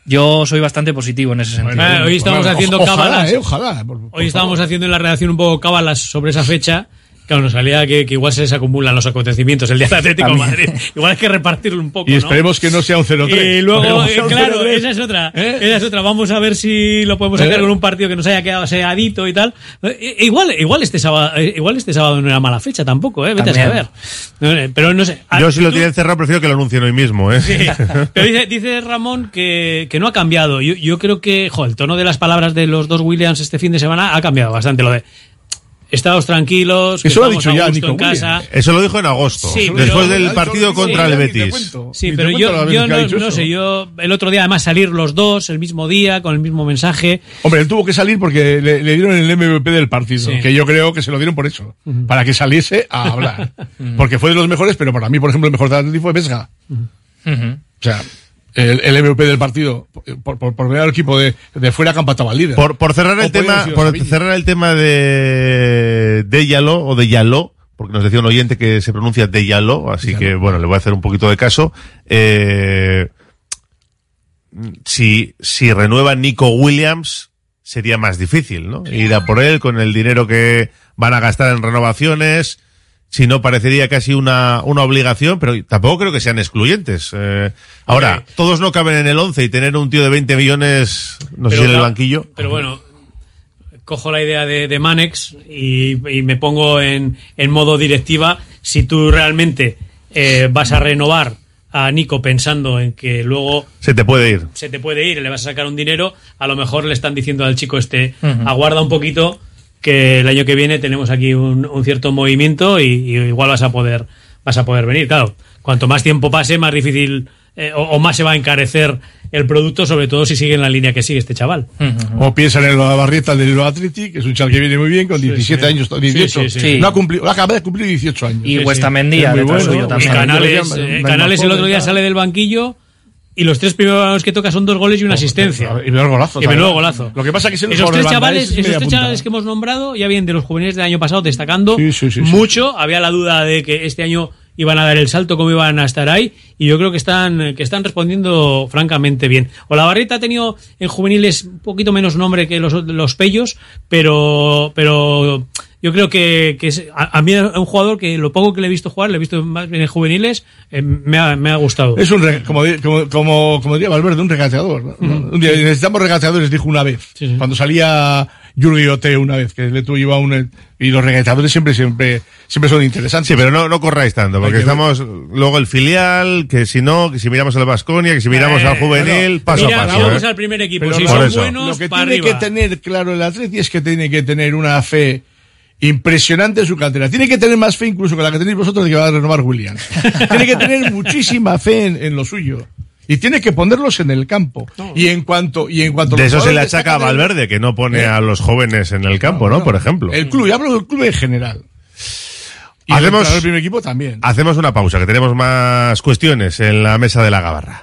Yo soy bastante positivo en ese sentido. Ah, hoy estamos Bueno, haciendo o- ojalá, cábalas. eh, ojalá, por- por hoy estábamos haciendo en la redacción un poco cábalas sobre esa fecha. Claro, nos salía que, que igual se les acumulan los acontecimientos el día del Atlético de. Madrid. Igual hay que repartirlo un poco, Y ¿no? esperemos que no sea un 0-3. Y luego, eh, claro, 0-3. esa es otra. Esa es otra. Vamos a ver si lo podemos sacar ¿Eh? con un partido que nos haya quedado seadito y tal. Eh, igual, igual este sábado, eh, igual este sábado no era mala fecha tampoco, eh. Vete a saber. Eh, Pero no sé. Yo si lo tienen cerrado prefiero que lo anuncien hoy mismo, ¿eh? Sí. Pero dice, dice Ramón que, que no ha cambiado. Yo, yo creo que jo, el tono de las palabras de los dos Williams este fin de semana ha cambiado bastante. Lo de estados tranquilos, que Eso lo ha dicho ya Nico en casa. Eso lo dijo en agosto, Sí, pero- después del partido contra sí, el Betis. Sí, pero yo, yo no, no sé, yo el otro día además salir los dos el mismo día con el mismo mensaje. Hombre, él tuvo que salir porque le, le dieron el MVP del partido, Sí. que yo creo que se lo dieron por eso, Ujú. para que saliese a hablar. porque fue de los mejores, pero para mí, por ejemplo, el mejor del Atlético fue Vesga. O sea, el, el MVP del partido, por, por, por ver al equipo de, de fuera que al líder. Por, por cerrar el tema, por cerrar el tema de, de Yaló o de Yaló, porque nos decía un oyente que se pronuncia de Yaló, así que bueno, le voy a hacer un poquito de caso. Eh, si, si renueva Nico Williams, sería más difícil, ¿no? Ir a por él con el dinero que van a gastar en renovaciones. Si no, parecería casi una, una obligación, pero tampoco creo que sean excluyentes. Eh, ahora, todos no caben en el 11 y tener un tío de 20 millones, no sé Pero si en el banquillo. Pero bueno, cojo la idea de, de Manex y, y me pongo en, en modo directiva. Si tú realmente eh, vas a renovar a Nico pensando en que luego Se te puede ir. se te puede ir le vas a sacar un dinero, a lo mejor le están diciendo al chico este, aguarda un poquito que el año que viene tenemos aquí un, un cierto movimiento y, y igual vas a poder vas a poder venir. Claro, cuanto más tiempo pase, más difícil eh, o, o más se va a encarecer el producto, sobre todo si sigue en la línea que sigue este chaval. O piensan en la barrieta del Atleti, que es un chaval que viene muy bien, con 17 sí. años, 18. Sí, sí, sí. No ha cumplido, acaba de cumplir 18 años. Y Sí, Westamendi sí. a Es muy detrás bueno. también. Canales, eh, Canales el otro día sale del banquillo y los tres primeros que toca son dos goles y una asistencia. Y menudo golazo. Y menudo golazo. Lo que pasa es que esos tres chavales, es esos tres chavales que hemos nombrado ya vienen de los juveniles del año pasado destacando Sí, sí, sí, sí. mucho. Había la duda de que este año iban a dar el salto, cómo iban a estar ahí, y yo creo que están, que están respondiendo francamente bien. O la Barreta ha tenido en juveniles un poquito menos nombre que los, los Pellos, pero, pero yo creo que, que es, a, a mí es un jugador que lo poco que le he visto jugar, le he visto más bien en juveniles, eh, me, ha, me ha gustado. Es un, re- como, como, como, como diría Valverde, un regateador. ¿no? Un día, necesitamos regateadores, dijo una vez. Cuando salía Yuri Ote una vez, que le tuvo a un, y los regateadores siempre, siempre, siempre son interesantes. Sí, pero no, no corráis tanto, porque estamos luego el filial, que si no, que si miramos al Vasconia, que si miramos Eh, al juvenil, no, paso mira, a paso. vamos ¿eh? al primer equipo. Pero si no, son eso. buenos, Lo que para tiene arriba. que tener claro el Atleti es que tiene que tener una fe impresionante su cantera. Tiene que tener más fe incluso que la que tenéis vosotros de que va a renovar Williams. tiene que tener muchísima fe en, en lo suyo. Y tiene que ponerlos en el campo. Y en cuanto, y en cuanto De eso se le achaca a Valverde, que no pone Eh. a los jóvenes en el campo, ¿no? Por ejemplo. El club, y hablo del club en general. Y Hacemos- el, el primer equipo también. Hacemos una pausa, que tenemos más cuestiones en la mesa de la gabarra.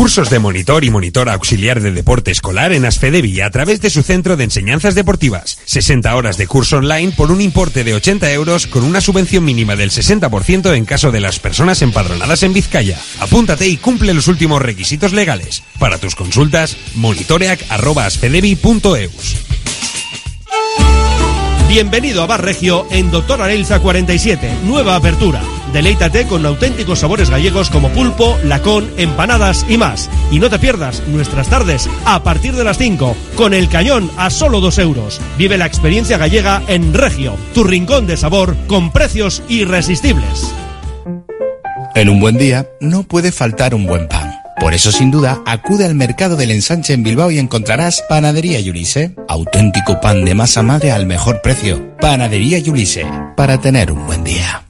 Cursos de monitor y monitor auxiliar de deporte escolar en Asfedevi a través de su centro de enseñanzas deportivas. 60 horas de curso online por un importe de 80 euros con una subvención mínima del 60% en caso de las personas empadronadas en Vizcaya. Apúntate y cumple los últimos requisitos legales. Para tus consultas, monitoreac.asfedevi.eus. Bienvenido a Bar Regio en Doctor Arelza 47, nueva apertura. Deleítate con auténticos sabores gallegos como pulpo, lacón, empanadas y más. Y no te pierdas nuestras tardes a partir de las 5, con el cañón a solo 2 euros. Vive la experiencia gallega en Regio, tu rincón de sabor con precios irresistibles. En un buen día no puede faltar un buen pan. Por eso, sin duda, acude al mercado del ensanche en Bilbao y encontrarás Panadería Yulise. Auténtico pan de masa madre al mejor precio. Panadería Yulise. Para tener un buen día.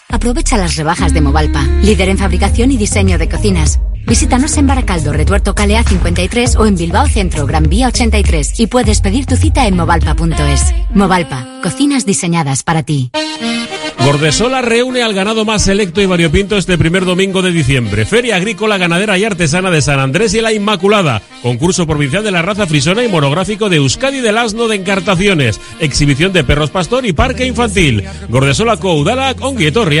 Aprovecha las rebajas de Movalpa, líder en fabricación y diseño de cocinas. Visítanos en Baracaldo, Retuerto Calea 53 o en Bilbao Centro, Gran Vía 83 y puedes pedir tu cita en movalpa.es. Movalpa, cocinas diseñadas para ti. Gordesola reúne al ganado más selecto y variopinto este primer domingo de diciembre. Feria Agrícola, Ganadera y Artesana de San Andrés y la Inmaculada. Concurso provincial de la raza frisona y monográfico de Euskadi del Asno de Encartaciones. Exhibición de perros pastor y parque infantil. Gordesola Udalak,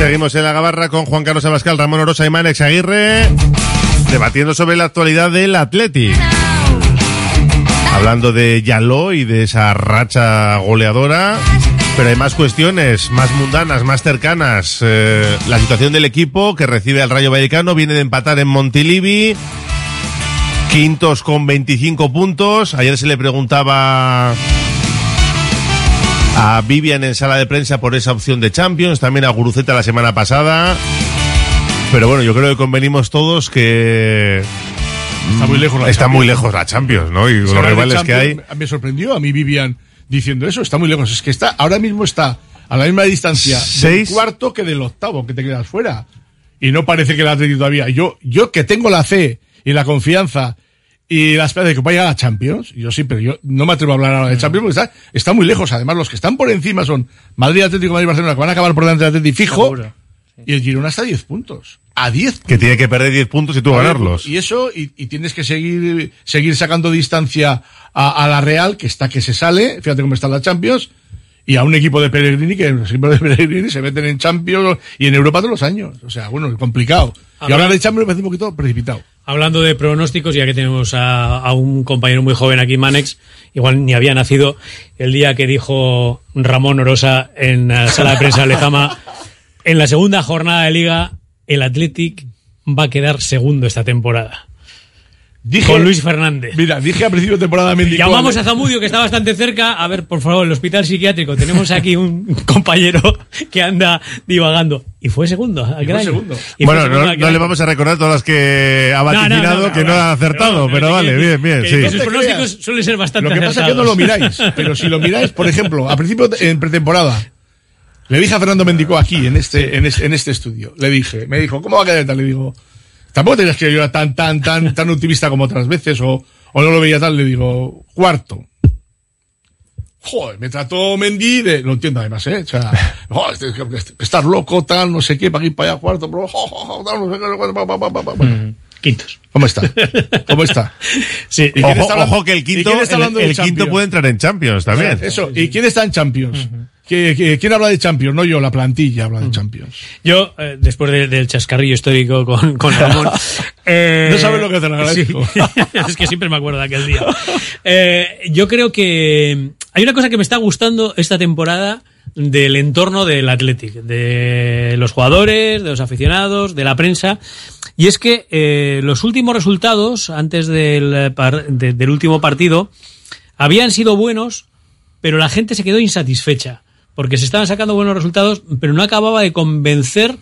Seguimos en la gabarra con Juan Carlos Abascal, Ramón Orosa y Manex Aguirre, debatiendo sobre la actualidad del Athletic. Hablando de Yaló y de esa racha goleadora, pero hay más cuestiones, más mundanas, más cercanas. Eh, la situación del equipo que recibe al Rayo Vallecano viene de empatar en Montilivi. Quintos con 25 puntos. Ayer se le preguntaba a Vivian en sala de prensa por esa opción de Champions, también a Guruceta la semana pasada. Pero bueno, yo creo que convenimos todos que Está muy lejos la está Champions. muy lejos la Champions, ¿no? Y los rivales que hay. Me sorprendió a mí Vivian diciendo eso, está muy lejos. Es que está, ahora mismo está a la misma distancia Seis. del cuarto que del octavo, que te quedas fuera. Y no parece que el Atlético todavía. Yo, yo que tengo la fe y la confianza y la esperanza de que vaya a la Champions, yo sí, pero yo no me atrevo a hablar ahora de Champions porque está, está muy lejos. Además, los que están por encima son Madrid, Atlético, Madrid, Barcelona, que van a acabar por delante del Atlético fijo. Y el Girona está a 10 puntos. A 10 Que tiene que perder 10 puntos y tú ganarlos. y eso, y, y tienes que seguir, seguir sacando distancia a, a la Real, que está que se sale, fíjate cómo está la Champions, y a un equipo de Pellegrini, que los equipos de Pellegrini se meten en Champions y en Europa todos los años. O sea, bueno, complicado. Y hablar de Champions me parece un poquito precipitado. Hablando de pronósticos, ya que tenemos a, a un compañero muy joven aquí, Manex, igual ni había nacido el día que dijo Ramón Orosa en la sala de prensa de Lezama, en la segunda jornada de liga, el Athletic va a quedar segundo esta temporada. Dije, Con Luis Fernández. Mira, dije a principio de temporada me indicó- Llamamos a Zamudio, que está bastante cerca. A ver, por favor, el hospital psiquiátrico. Tenemos aquí un compañero que anda divagando. Y fue segundo. aquel fue segundo. Y fue Bueno, segundo no, le vamos a recordar todas las que ha No, no, vaticinado, no, que no, ha acertado, pero vale, que- bien, bien, que- sí. sus pronósticos suelen ser bastante Lo que pasa es que no lo miráis, pero si lo miráis, por ejemplo, a principio, de- en pretemporada, le dije a Fernando Mendicó aquí, en este, en este, en este estudio, le dije, me dijo, ¿cómo va a quedar tal? Le digo, tampoco tenías que yo era tan, tan, tan, tan optimista como otras veces, o, o no lo veía tal, le digo, cuarto. Joder, me trató Mendy de, lo entiendo además, eh, o sea, joder, este- este- este- estar loco, tal, no sé qué, para aquí, para allá, cuarto, bro, jo, jo, jo, tal, no sé qué, pa, pa, pa, pa, pa, pa. Mm, Quintos. ¿Cómo está? ¿Cómo está? Sí. ¿Y quién Ojo, está hablando- ojo que el y quinto, quién está el, hablando el de quinto puede entrar en Champions también. Eso. ¿Y quién está en Champions? ¿Qui- qui- ¿Quién habla de Champions? No yo, la plantilla habla de Champions. Yo, eh, después de- del chascarrillo histórico con, con Ramón. eh, No sabes lo que te lo agradezco. sí. es que siempre me acuerdo de aquel día. Eh, yo creo que hay una cosa que me está gustando esta temporada del entorno del Athletic, de los jugadores, de los aficionados, de la prensa. Y es que eh, los últimos resultados, antes del, par- de- del último partido, habían sido buenos, pero la gente se quedó insatisfecha. Porque se estaban sacando buenos resultados, pero no acababa de convencer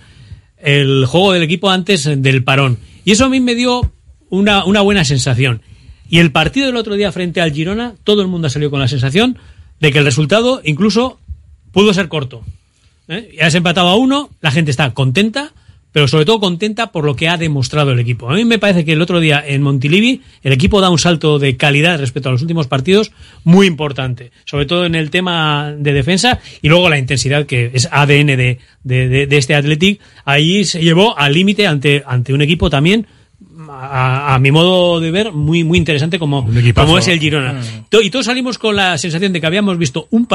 el juego del equipo antes del parón. Y eso a mí me dio una, una buena sensación. Y el partido del otro día frente al Girona, todo el mundo salió con la sensación de que el resultado incluso pudo ser corto. ¿eh? Ya has empatado a uno, la gente está contenta, pero sobre todo contenta por lo que ha demostrado el equipo. A mí me parece que el otro día en Montilivi el equipo da un salto de calidad respecto a los últimos partidos muy importante, sobre todo en el tema de defensa y luego la intensidad que es ADN de, este Athletic. Ahí se llevó al límite ante, ante un equipo también a, a mi modo de ver, muy, muy interesante como, como es el Girona. To- Y todos salimos con la sensación de que habíamos visto un,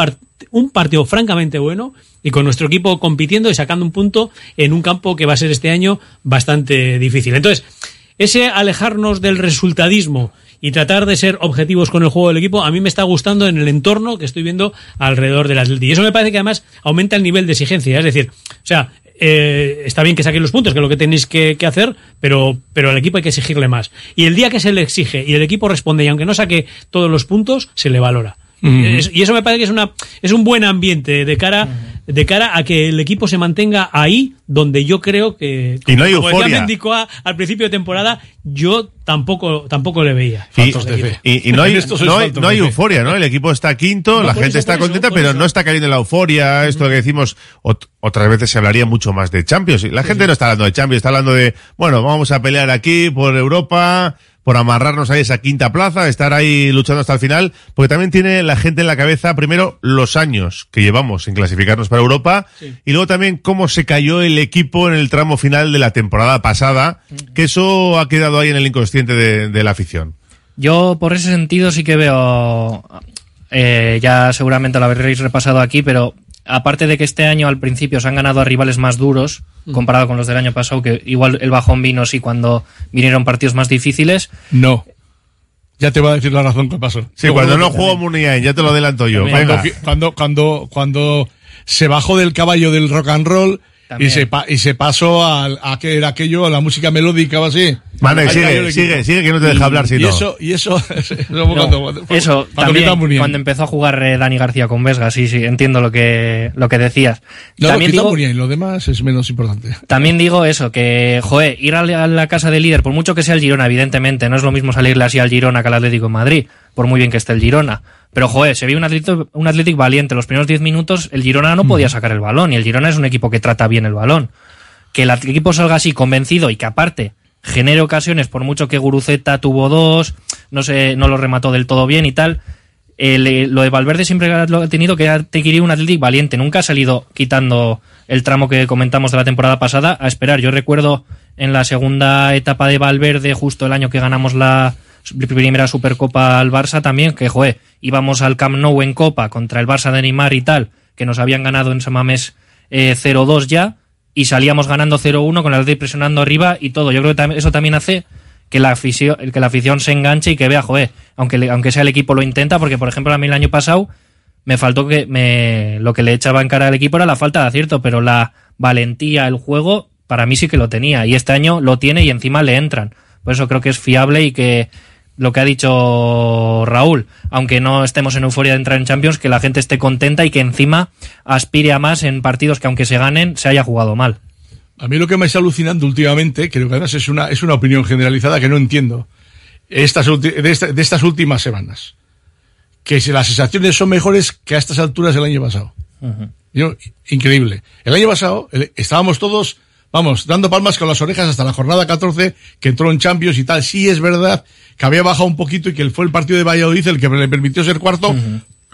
un partido francamente bueno y con nuestro equipo compitiendo y sacando un punto en un campo que va a ser este año bastante difícil. Entonces, ese alejarnos del resultadismo y tratar de ser objetivos con el juego del equipo, a mí me está gustando en el entorno que estoy viendo alrededor del Atleti. Y eso me parece que además aumenta el nivel de exigencia. Es decir, o sea, eh, está bien que saquen los puntos, que es lo que tenéis que, que hacer, pero, pero al equipo hay que exigirle más. Y el día que se le exige y el equipo responde, y aunque no saque todos los puntos, se le valora. Es- y eso me parece que es una es un buen ambiente de cara de cara a que el equipo se mantenga ahí donde yo creo que Y no hay como decía euforia. Mendicoa al principio de temporada yo tampoco tampoco le veía Y, de y no hay, no hay, no hay euforia, ¿no? El equipo está quinto, No, la gente eso, está eso, contenta, pero eso. no está cayendo en la euforia, esto que decimos, ot- otras veces se hablaría mucho más de Champions. La gente no está hablando de Champions, está hablando de, bueno, vamos a pelear aquí por Europa, por amarrarnos a esa quinta plaza, estar ahí luchando hasta el final, porque también tiene la gente en la cabeza, primero, los años que llevamos en clasificarnos para Europa, y luego también cómo se cayó el equipo en el tramo final de la temporada pasada, que eso ha quedado ahí en el inconsciente de, de la afición. Yo por ese sentido sí que veo, eh, ya seguramente lo habréis repasado aquí, pero aparte de que este año al principio se han ganado a rivales más duros, comparado con los del año pasado, que igual el bajón vino sí cuando vinieron partidos más difíciles, No. Ya te voy a decir la razón que pasó. Sí, cuando no juego Muniain, ya te lo adelanto yo. Cuando, Venga. cuando, cuando, cuando se bajó del caballo del rock and roll y se, pa- y se pasó al- a, que era aquello, a la música melódica o así. Vale, sigue, sigue, sigue, que no te deja Y- hablar si y no. eso, y eso, eso No, cuando- eso cuando también cuando empezó a jugar eh, Dani García con Vesga, sí, sí, entiendo lo que lo que decías. No, también quita digo, lo demás es menos importante. también digo eso, que, joder, ir a la, a la casa del líder, por mucho que sea el Girona, evidentemente, no es lo mismo salirle así al Girona que al Atlético de Madrid, por muy bien que esté el Girona. Pero, joder, se vio un Atlético, un Atlético valiente. Los primeros 10 minutos, el Girona no podía sacar el balón, y el Girona es un equipo que trata bien el balón. Que el equipo salga así convencido y que aparte genere ocasiones, por mucho que Guruceta tuvo dos, no sé, no lo remató del todo bien y tal. El, eh, lo de Valverde siempre lo ha tenido que tenido un Atlético valiente. Nunca ha salido quitando el tramo que comentamos de la temporada pasada a esperar. Yo recuerdo en la segunda etapa de Valverde, justo el año que ganamos la primera Supercopa al Barça también, que joder, íbamos al Camp Nou en Copa contra el Barça de Neymar y tal, que nos habían ganado en Samamés eh, 0-2 ya, y salíamos ganando 0-1 con el Atlético presionando arriba y todo. Yo creo que eso también hace que la afición, que la afición se enganche y que vea, joder, aunque, aunque sea el equipo lo intenta, porque por ejemplo a mí el año pasado me faltó que me, lo que le echaba en cara al equipo era la falta de acierto, pero la valentía, el juego, para mí sí que lo tenía. Y este año lo tiene y encima le entran. Por eso creo que es fiable y que lo que ha dicho Raúl, aunque no estemos en euforia de entrar en Champions, que la gente esté contenta y que encima aspire a más en partidos que aunque se ganen, se haya jugado mal. A mí lo que me está alucinando últimamente, creo que además es una, es una opinión generalizada que no entiendo, estas, de, esta- de estas últimas semanas, que si las sensaciones son mejores que a estas alturas del año pasado. Yo, increíble. El año pasado el- estábamos todos, vamos, dando palmas con las orejas hasta la jornada 14, que entró en Champions y tal. Sí es verdad que había bajado un poquito y que fue el partido de Valladolid el que le permitió ser cuarto,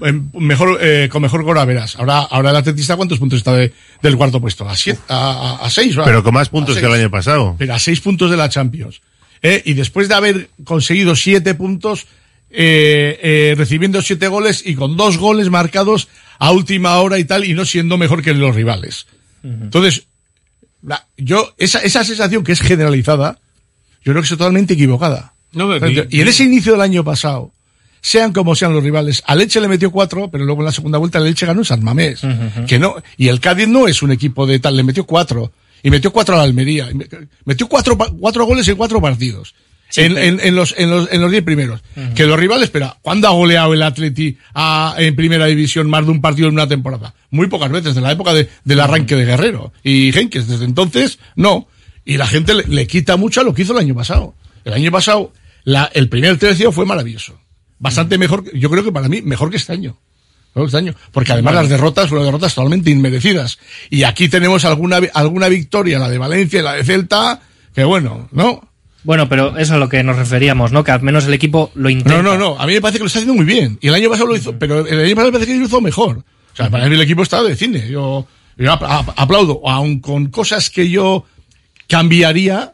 en- mejor, eh, con mejor gol a veras. Ahora, ahora el atletista, ¿cuántos puntos está de- del cuarto puesto? A siete, a, a- a seis, ¿va? Pero con más puntos que el año pasado. Pero a seis puntos de la Champions. Eh, y después de haber conseguido siete puntos, eh, eh, recibiendo siete goles y con dos goles marcados a última hora y tal, y no siendo mejor que los rivales. Entonces, la- yo, esa, esa sensación que es generalizada, yo creo que es totalmente equivocada. No, que- y en ese inicio del año pasado, sean como sean los rivales, a Leche le metió cuatro, pero luego en la segunda vuelta Leche ganó en San Mamés. Que no, y el Cádiz no es un equipo de tal, le metió cuatro. Y metió cuatro a la Almería. y me- Metió cuatro, cuatro goles en cuatro partidos. Sí, en, pero- en, en los, en los, en los diez primeros. Que los rivales, pero ¿cuándo ha goleado el Atleti a- en primera división más de un partido en una temporada? Muy pocas veces, de la época de- del arranque de Guerrero. Y Henkes, desde entonces, no. Y la gente le, le quita mucho a lo que hizo el año pasado. El año pasado, la, el primer tercio fue maravilloso. Bastante mejor, que- yo creo que para mí, mejor que este año. Mejor que este año. Porque además las derrotas fueron derrotas totalmente inmerecidas. Y aquí tenemos alguna, alguna victoria, la de Valencia y la de Celta, que bueno, ¿no? Bueno, pero eso es a lo que nos referíamos, ¿no? Que al menos el equipo lo intenta. No, no, no. A mí me parece que lo está haciendo muy bien. Y el año pasado lo hizo, pero el año pasado me parece que lo hizo mejor. O sea, para mí el equipo está de cine. Yo, yo apl- ap- aplaudo. Aun con cosas que yo cambiaría,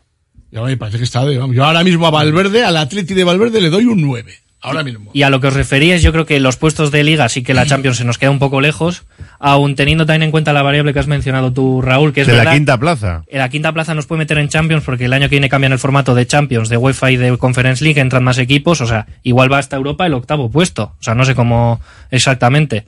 yo me parece que está de, vamos, yo ahora mismo a Valverde, al Atleti de Valverde le doy un 9. Ahora mismo. Y a lo que os referíais, yo creo que los puestos de liga sí que la Champions se nos queda un poco lejos, aun teniendo también en cuenta la variable que has mencionado tú, Raúl, que es de la verdad, quinta plaza. en la quinta plaza nos puede meter en Champions porque el año que viene cambian el formato de Champions, de UEFA y de Conference League, entran más equipos, o sea, igual va hasta Europa el octavo puesto, o sea, no sé cómo exactamente.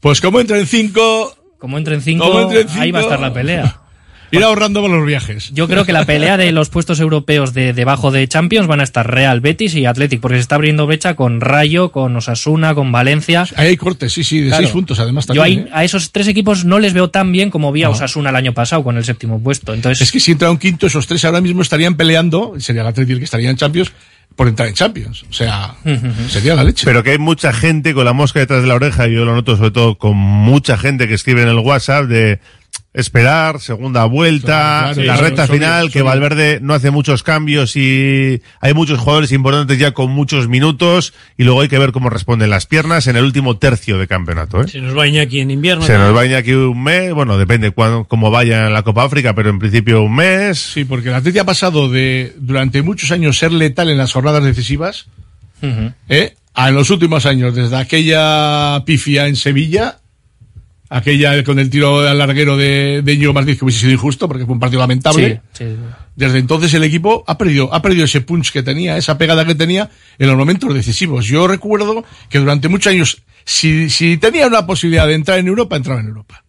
Pues como entra en 5, Como entre en cinco, Como entre en ahí va a cinco. estar la pelea. ir ahorrando con los viajes. Yo creo que la pelea de los puestos europeos de debajo de Champions van a estar Real Betis y Athletic, porque se está abriendo brecha con Rayo, con Osasuna, con Valencia. Ahí hay cortes, sí, sí, de Claro. seis puntos además Yo también. ahí- ¿eh? a esos tres equipos no les veo tan bien como vi a No. Osasuna el año pasado con el séptimo puesto. Entonces, Es que si entra un quinto, esos tres ahora mismo estarían peleando, sería el Atleti el que estaría en Champions, por entrar en Champions. O sea, sería la leche. Pero que hay mucha gente con la mosca detrás de la oreja, y yo lo noto sobre todo con mucha gente que escribe en el WhatsApp de esperar, segunda vuelta, Claro, la recta son- final, que Valverde no hace muchos cambios y hay muchos jugadores importantes ya con muchos minutos y luego hay que ver cómo responden las piernas en el último tercio de campeonato. ¿eh? Se nos va Iñaki en invierno. Se nos va aquí un mes, bueno, depende cuándo, cómo vaya en la Copa África, pero en principio un mes. Sí, porque el Atleti ha pasado de, durante muchos años, ser letal en las jornadas decisivas, ¿eh? a en los últimos años, desde aquella pifia en Sevilla, aquella con el tiro al larguero de, de Íñigo Martínez, que hubiese sido injusto, porque fue un partido lamentable. sí, sí. Desde entonces el equipo ha perdido, ha perdido ese punch que tenía, esa pegada que tenía en los momentos decisivos. Yo recuerdo que durante muchos años, si, si tenía una posibilidad de entrar en Europa, entraba en Europa.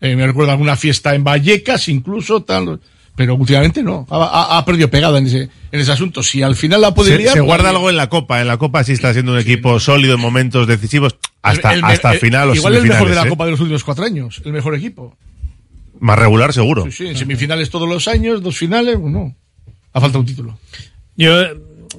Eh, me recuerdo alguna fiesta en Vallecas, incluso, tal. Pero últimamente no. Ha, ha- ha perdido pegada en ese, en ese asunto. Si al final la puede Se, liar, se guarda algo en la Copa. En la Copa sí está siendo un equipo sólido en momentos decisivos. Hasta, el- el- hasta el- final o Igual el mejor de la ¿eh? Copa de los últimos cuatro años. El mejor equipo. Más regular, seguro. Sí, sí, en semifinales todos los años, dos finales, no. Ha falta un título. Yo eh,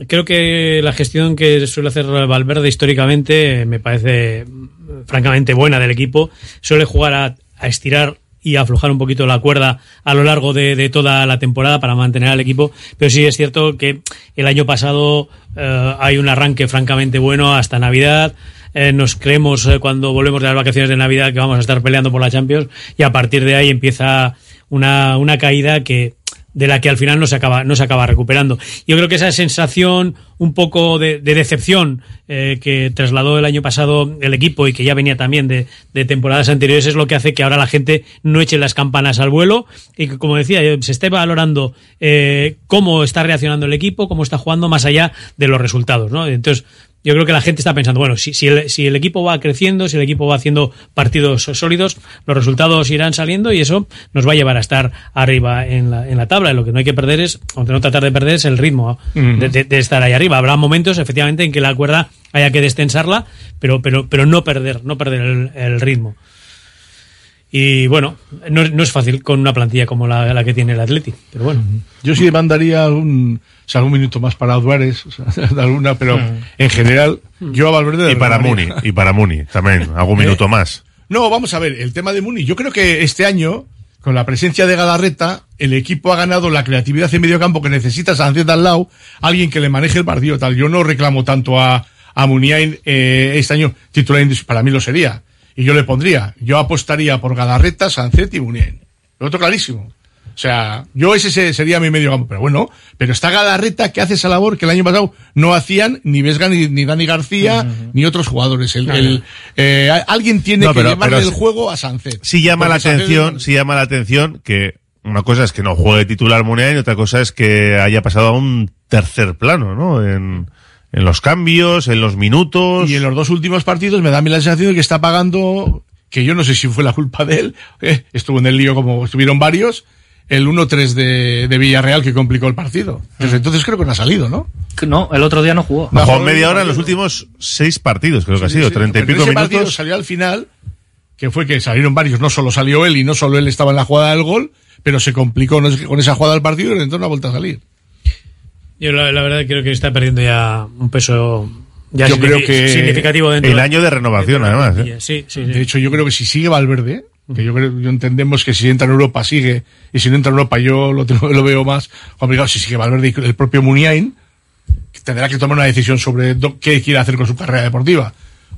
creo que la gestión que suele hacer Valverde históricamente eh, me parece mm, francamente buena del equipo. Suele jugar a, a estirar y aflojar un poquito la cuerda a lo largo de, de toda la temporada para mantener al equipo. Pero sí es cierto que el año pasado eh, hay un arranque francamente bueno hasta Navidad. Eh, nos creemos eh, cuando volvemos de las vacaciones de Navidad que vamos a estar peleando por la Champions y a partir de ahí empieza una, una caída que de la que al final no se acaba no se acaba recuperando. Yo creo que esa sensación un poco de, de decepción eh, que trasladó el año pasado el equipo y que ya venía también de, temporadas anteriores es lo que hace que ahora la gente no eche las campanas al vuelo y que, como decía, se esté valorando cómo está reaccionando el equipo, cómo está jugando más allá de los resultados. ¿no? Entonces, yo creo que la gente está pensando, bueno, si, si, el, si el equipo va creciendo, si el equipo va haciendo partidos sólidos, los resultados irán saliendo y eso nos va a llevar a estar arriba en la, en la tabla. Y lo que no hay que perder es, aunque no tratar de perder, es el ritmo de, de- de estar ahí arriba. Habrá momentos, efectivamente, en que la cuerda haya que destensarla, pero, pero, pero no perder, no perder el, el ritmo. Y bueno, no, es- no es fácil con una plantilla como la, la que tiene el Atleti, pero bueno. Yo sí mandaría algún, o sea, algún minuto más para Duárez, o sea, de alguna, pero Mm. en general, yo a Valverde. Y para Muni, y para Muni también, algún Eh, minuto más. No, vamos a ver, el tema de Muni. Yo creo que este año, con la presencia de Galarreta, el equipo ha ganado la creatividad en medio campo que necesita Sánchez al lado, alguien que le maneje el partido tal. Yo no reclamo tanto a, a Muniain eh, este año titular, para mí lo sería. Y yo le pondría, yo apostaría por Galarreta, Sánchez y Muniain. Lo otro clarísimo. O sea, yo ese se- sería mi medio campo. Pero bueno, pero está Galarreta que hace esa labor que el año pasado no hacían ni Vesga ni, ni Dani García ni otros jugadores. El, el- eh, alguien tiene No, que pero- llevarle pero el juego a Sánchez. Sí llama la atención, sí llama la atención que una cosa es que no juegue titular Muniain y otra cosa es que haya pasado a un tercer plano, ¿no? En, en los cambios, en los minutos. Y en los dos últimos partidos me da a mí la sensación de que está pagando, que yo no sé si fue la culpa de él, eh, estuvo en el lío como estuvieron varios, el 1-3 de, de Villarreal que complicó el partido. Desde entonces creo que no ha salido, ¿no? No, el otro día no jugó. Jugado media hora en los últimos seis partidos, creo que ha sido, sí, treinta y pico ese partido minutos. salió al final, que fue que salieron varios, no solo salió él y no solo él estaba en la jugada del gol, pero se complicó no con esa jugada del partido y entonces no ha vuelto a salir. Yo la, la verdad creo que está perdiendo ya un peso ya Yo creo que significativo dentro El año de renovación, además. ¿eh? Sí, sí, De hecho, yo creo que si sigue Valverde, que yo creo, yo entendemos que si entra en Europa sigue, y si no entra en Europa yo lo, tengo- lo veo más complicado. Si sigue Valverde y el propio Muniain, tendrá que tomar una decisión sobre do- qué quiere hacer con su carrera deportiva.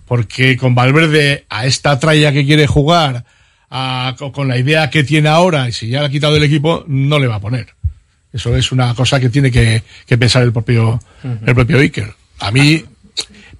Porque con Valverde, a esta tralla que quiere jugar, a- co- con la idea que tiene ahora, y si ya la ha quitado del equipo, no le va a poner. Eso es una cosa que tiene que, que pensar el propio, el propio Iker. A mí,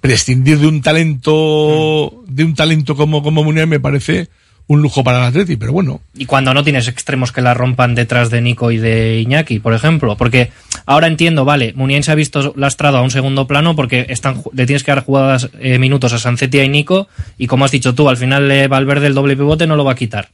prescindir de un talento, de un talento como, como me parece un lujo para el Atleti, pero bueno. Y cuando no tienes extremos que la rompan detrás de Nico y de Iñaki, por ejemplo. Porque ahora entiendo, vale, Muniain se ha visto lastrado a un segundo plano porque están, le tienes que dar jugadas eh, minutos a Sancetia y Nico. Y como has dicho tú, al final eh, Valverde el doble pivote no lo va a quitar.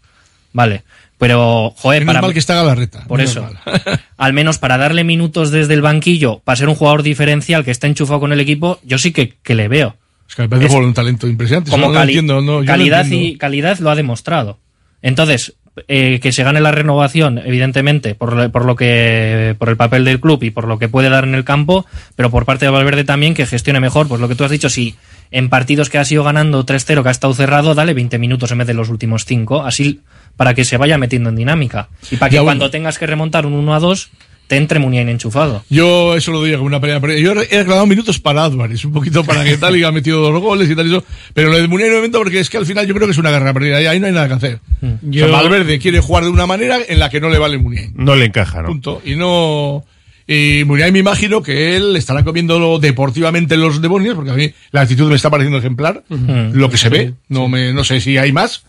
Vale. Pero, joder, Menos para. mal que está Galarreta. Por menos eso. mal. al menos para darle minutos desde el banquillo, para ser un jugador diferencial que está enchufado con el equipo, yo sí que, que le veo. Es que me parece Es- un talento impresionante. como no cali- entiendo, no, calidad y calidad lo ha demostrado. Entonces, eh, que se gane la renovación, evidentemente, por, por lo que por el papel del club y por lo que puede dar en el campo, pero por parte de Valverde también que gestione mejor, pues lo que tú has dicho, si en partidos que ha sido ganando 3-0, que ha estado cerrado, dale 20 minutos en vez de los últimos 5, así para que se vaya metiendo en dinámica. Y para que Ya, bueno. cuando tengas que remontar un 1-2, te entre Muniain enchufado. Yo eso lo doy como una pelea. pero Yo he reclamado minutos para Álvarez, un poquito para que tal y ha metido dos goles y tal y eso. Pero lo de Muniain no meto porque es que al final yo creo que es una guerra perdida. y Ahí no hay nada que hacer. Yo- O sea, Valverde quiere jugar de una manera en la que no le vale Muniain. No le encaja, ¿no? Punto. Y no. Y Muniain me imagino que él estará comiendo deportivamente los demonios, porque a mí la actitud me está pareciendo ejemplar, lo que se ve. No me, no sé si hay más,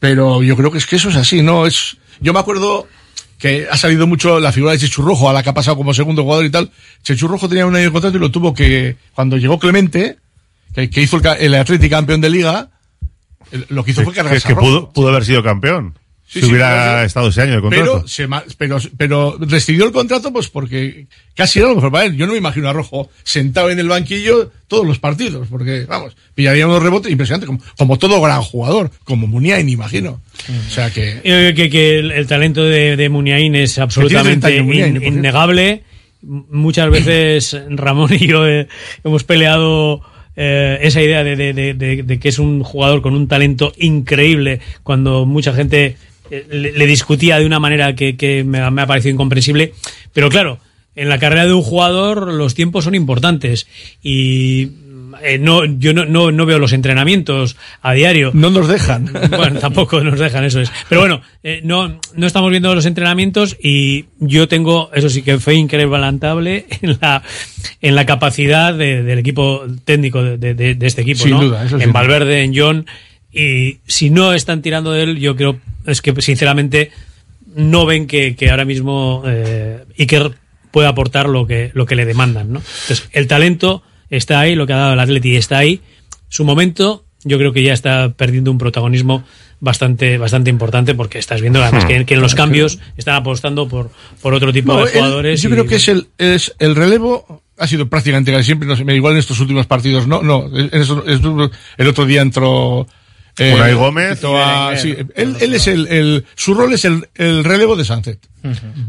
pero yo creo que es que eso es así, ¿no? Es, yo me acuerdo que ha salido mucho la figura de Chechu Rojo, a la que ha pasado como segundo jugador y tal. Chechu Rojo tenía un año de contrato y lo tuvo que, cuando llegó Clemente, que, que hizo el, el Atlético campeón de liga, el- lo que hizo fue Que, cargarse que a Rojo. pudo, pudo haber sido campeón. Sí, si sí, hubiera pero- estado ese año de contrato. Pero, se pero, pero rescindió el contrato pues porque casi era lo mejor para él. Yo no me imagino a Rojo sentado en el banquillo todos los partidos, porque, vamos, pillaría unos rebotes impresionantes, como, como todo gran jugador, como Muniain, imagino. O sea que... Eh, que, que el, el talento de, de Muniain es 30 absolutamente Muniain, innegable. Muchas veces Ramón y yo eh, hemos peleado eh, esa idea de, de- de- de- de que es un jugador con un talento increíble cuando mucha gente eh, le, le discutía de una manera que, que me, ha- me ha parecido incomprensible. Pero claro, en la carrera de un jugador los tiempos son importantes y eh, no, yo no, no, no veo los entrenamientos a diario. No nos dejan. Bueno, tampoco nos dejan, eso es. Pero bueno, eh, no, no estamos viendo los entrenamientos y yo tengo, eso sí que fe incrementable en la, en la capacidad de- del equipo técnico de, de- de este equipo, Sin ¿no? duda, eso en. Valverde, en John. Y si no están tirando de él, yo creo, es que sinceramente no ven que, que ahora mismo eh, Iker puede aportar lo que, lo que le demandan, ¿no? Entonces, el talento está ahí, lo que ha dado el Atleti está ahí. Su momento, yo creo que ya está perdiendo un protagonismo bastante, bastante importante porque estás viendo además que, que en los cambios están apostando por, por otro tipo No, de jugadores. yo y- creo que es el, es el relevo, ha sido prácticamente casi siempre, no sé, igual en estos últimos partidos, no, no, en estos- estos- el otro día entró... eh, Unai Gómez. quitó a- sí, él, él es el, el, su rol es el, el relevo de Sánchez.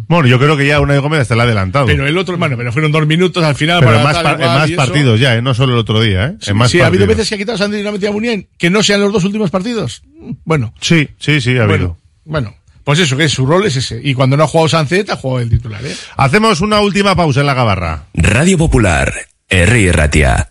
Bueno, yo creo que ya Unai Gómez está el adelantado. Pero el otro, bueno, pero fueron dos minutos al final Pero para más, par- en más partidos ya, ¿eh? no solo el otro día. ¿eh? Sí, en más sí, ha habido veces que ha quitado a Sánchez y no ha metido a Muniain, que no sean los dos últimos partidos. Bueno. Sí, sí, sí, ha habido. Bueno, bueno, pues eso, que su rol es ese. Y cuando no ha jugado Sánchez, ha jugado el titular, ¿eh? Hacemos una última pausa en la gabarra. Radio Popular, R. Ratia.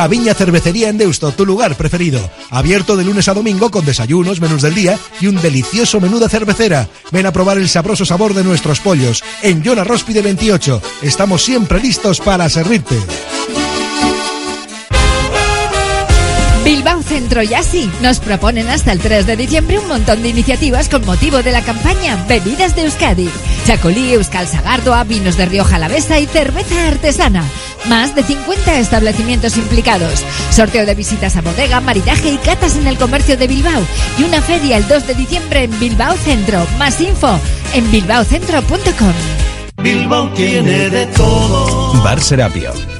Gaviña Cervecería en Deusto, tu lugar preferido. Abierto de lunes a domingo con desayunos, menús del día y un delicioso menú de cervecera. Ven a probar el sabroso sabor de nuestros pollos. En Yona Róspide 28. Estamos siempre listos para servirte. Bilbao Centro y así nos proponen hasta el 3 de diciembre un montón de iniciativas con motivo de la campaña Bebidas de Euskadi. Chacolí, Euskal Sagardoa, vinos de Rioja Alavesa y cerveza artesana. Más de 50 establecimientos implicados. Sorteo de visitas a bodega, maridaje y catas en el comercio de Bilbao. Y una feria el 2 de diciembre en Bilbao Centro. Más info en bilbaocentro.com. Bilbao tiene de todo. Bar Serapio.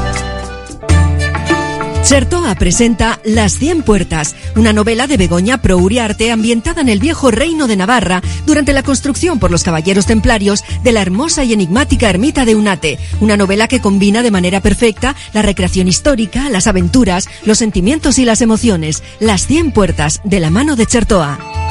Chertoa presenta Las Cien Puertas, una novela de Begoña Pro Uriarte ambientada en el viejo reino de Navarra durante la construcción por los caballeros templarios de la hermosa y enigmática ermita de Unate, una novela que combina de manera perfecta la recreación histórica, las aventuras, los sentimientos y las emociones. Las Cien Puertas, de la mano de Chertoa.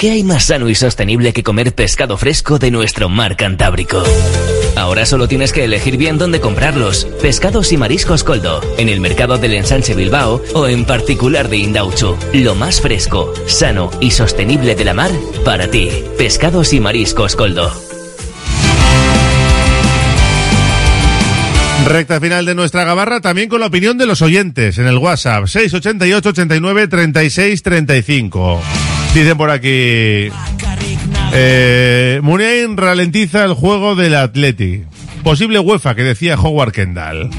¿Qué hay más sano y sostenible que comer pescado fresco de nuestro mar Cantábrico? Ahora solo tienes que elegir bien dónde comprarlos. Pescados y mariscos Coldo, en el mercado del Ensanche Bilbao o en particular de Indauchu. Lo más fresco, sano y sostenible de la mar para ti. Pescados y mariscos Coldo. Recta final de nuestra gabarra, también con la opinión de los oyentes en el WhatsApp 688 89 36 35. Dicen por aquí. Eh, ralentiza el juego del Atleti. Posible UEFA que decía Howard Kendall.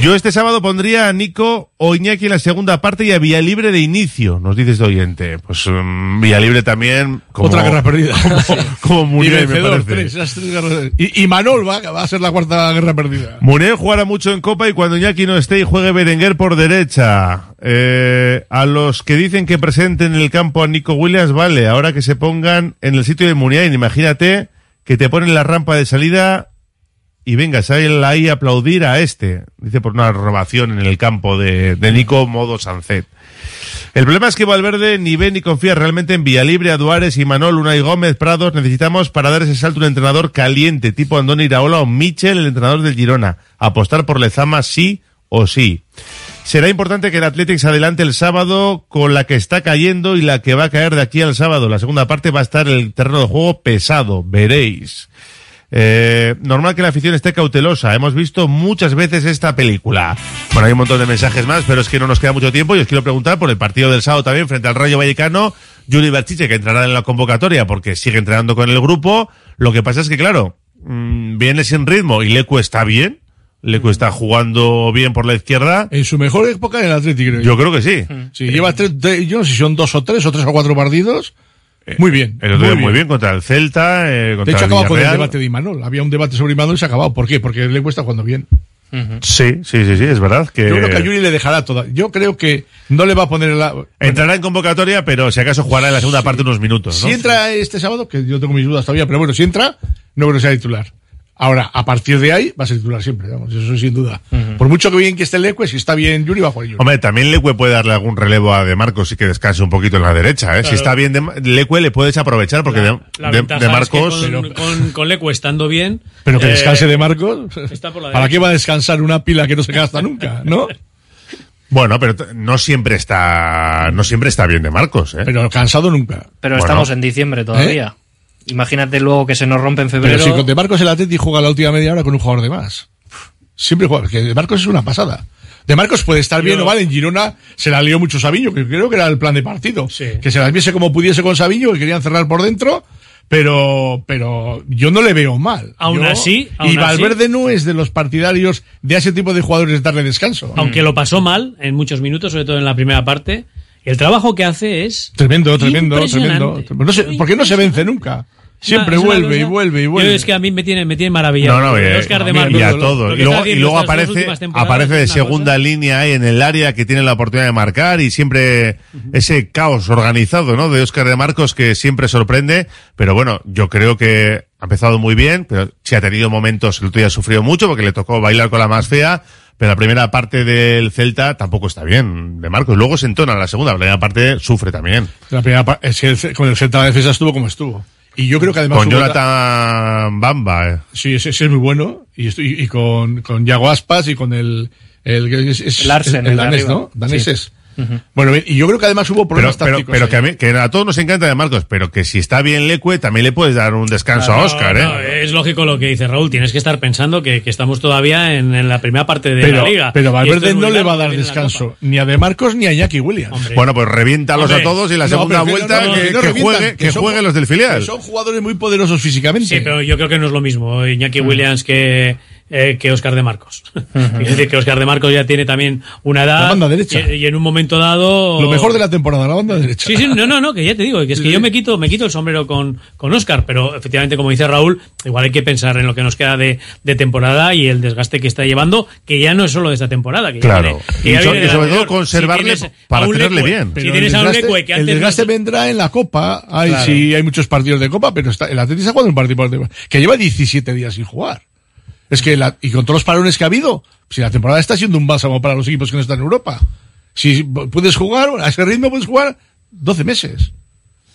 Yo este sábado pondría a Nico o Iñaki en la segunda parte y a Villalibre de inicio, nos dice este oyente. Pues um, Villalibre también. Como, Otra guerra perdida. Como, me parece. tres, esas tres guerras- y, y Manol va, va a ser la cuarta guerra perdida. Muniain jugará mucho en Copa y cuando Iñaki no esté y juegue Berenguer por derecha. Eh, a los que dicen que presenten en el campo a Nico Williams, vale, ahora que se pongan en el sitio de Muniain, imagínate que te ponen la rampa de salida y vengas a ahí a aplaudir a este, dice por una renovación en el campo de, Nico modo Sancet. El problema es que Valverde ni ve ni confía realmente en Villalibre, Aduares, Imanol, Unai Gómez, Prados. Necesitamos para dar ese salto un entrenador caliente, tipo Andoni Iraola o Michel, el entrenador del Girona. Apostar por Lezama sí o sí. Será importante que el Athletic se adelante el sábado con la que está cayendo y la que va a caer de aquí al sábado. La segunda parte va a estar el terreno de juego pesado, veréis. Eh, normal que la afición esté cautelosa. Hemos visto muchas veces esta película. Bueno, hay un montón de mensajes más, pero es que no nos queda mucho tiempo y os quiero preguntar por el partido del sábado también frente al Rayo Vallecano. Yuri Berchiche, que entrará en la convocatoria porque sigue entrenando con el grupo. Lo que pasa es que, claro, mm, viene sin ritmo y Lecu está bien. Lecu está jugando bien por la izquierda. En su mejor época en el Atlético, Yo creo que sí. Sí, lleva tres- yo no sé si son dos o tres o tres o cuatro partidos. Muy bien. El otro día muy bien contra el Celta, eh, De contra hecho, el acabado con el debate de Imanol. Había un debate sobre Imanol y se ha acabado. ¿Por qué? Porque le cuesta cuando bien. Sí, sí, sí, sí, es verdad que... Yo creo que a Yuri le dejará toda. Yo creo que no le va a poner la. Entrará en convocatoria, pero si acaso jugará en la segunda parte unos minutos, ¿no? Si entra este sábado, que yo tengo mis dudas todavía, pero bueno, si entra, no creo que sea titular. Ahora, a partir de ahí, va a ser titular siempre, vamos, eso sin duda. Por mucho que bien que esté Leque, si está bien Yuri, va a jugar Yuri. Hombre, también Leque puede darle algún relevo a De Marcos y que descanse un poquito en la derecha, ¿eh? Si está bien de, Leque le puedes aprovechar porque de, La de- ventaja de es Marcos... que con, con, con Lecu estando bien. Pero que eh, descanse de Marcos. está por la ¿Para qué va a descansar una pila que no se gasta nunca? ¿No? Bueno, pero no siempre está, no siempre está bien de Marcos, ¿eh? Pero cansado nunca. Pero Bueno. estamos en diciembre todavía. Imagínate luego que se nos rompe en febrero. Pero si con De Marcos el Atleti juega la última media hora con un jugador de más. Siempre juega, que De Marcos es una pasada. De Marcos puede estar bien Yo- o vale, en Girona se la lió mucho Sabiño, que creo que era el plan de partido. Que se las viese como pudiese con Sabiño, que querían cerrar por dentro, pero, pero yo no le veo mal. Aún Yo- así- aún y así- Valverde no es de los partidarios de ese tipo de jugadores darle descanso. Aunque lo pasó mal en muchos minutos, sobre todo en la primera parte, el trabajo que hace es. Tremendo, tremendo, tremendo. No sé, porque no se vence nunca. Siempre vuelve y vuelve y Yo vuelve. es que a mí me tiene, me tiene maravillado. No, no, eh, Oscar de y Marcos, a lo- todos. Y luego, y luego aparece, aparece de segunda línea ahí en el área que tiene la oportunidad de marcar y siempre ese caos organizado, ¿no? De Óscar de Marcos que siempre sorprende. Pero bueno, yo creo que ha empezado muy bien, pero sí ha tenido momentos, el otro día ha sufrido mucho porque le tocó bailar con la más fea. Pero la primera parte del Celta tampoco está bien, de Marcos. Luego se entona la segunda, la primera parte sufre también. La primera pa- es que el con el Celta la defensa estuvo como estuvo. Y yo creo que además. Con Jonathan Bamba, eh. Sí, ese, ese es muy bueno. Y, estoy- y con, con Yago Aspas y con el. El, es, es- Larsen, el el danés, arriba. ¿no? Danés Sí. es. Bueno, y yo creo que además hubo Pero, problemas pero, tácticos. pero ahí. que a, mí, que a todos nos encanta de Marcos, pero que si está bien Leque, también le puedes dar un descanso a No, Oscar, no, ¿eh? es lógico lo que dice Raúl. Tienes que estar pensando que, que estamos todavía en, en la primera parte de pero, la liga. pero Valverde no le va a dar descanso ni a De Marcos ni a Iñaki Williams. Bueno, pues reviéntalos Hombre, a todos y la segunda vuelta no, no, que, no que revientan, juegue, que son- jueguen los del filial. que Son jugadores muy poderosos físicamente. Sí, pero yo creo que no es lo mismo. Iñaki Mm. Williams que, eh, que Oscar de Marcos. es decir, que Oscar de Marcos ya tiene también una edad. La banda derecha. Y, y en un momento dado. Lo mejor de la temporada, la banda derecha. Sí, sí, no, no, no, que ya te digo, que es que yo me quito, me quito el sombrero con, con Oscar, pero efectivamente, como dice Raúl, igual hay que pensar en lo que nos queda de, de temporada y el desgaste que está llevando, que ya no es solo de esta temporada. Que ya Claro. viene- que Y ya viene sobre todo anterior. conservarle Si para tenerle bien. Si tienes el a un desgaste, que antes vendrá en la Copa. Ay, Claro. sí, hay muchos partidos de Copa, pero está, el Atlético está jugando un partido que lleva 17 días sin jugar. Es que, la- y con todos los parones que ha habido, si la temporada está siendo un bálsamo para los equipos que no están en Europa. Si puedes jugar, a ese ritmo puedes jugar 12 meses.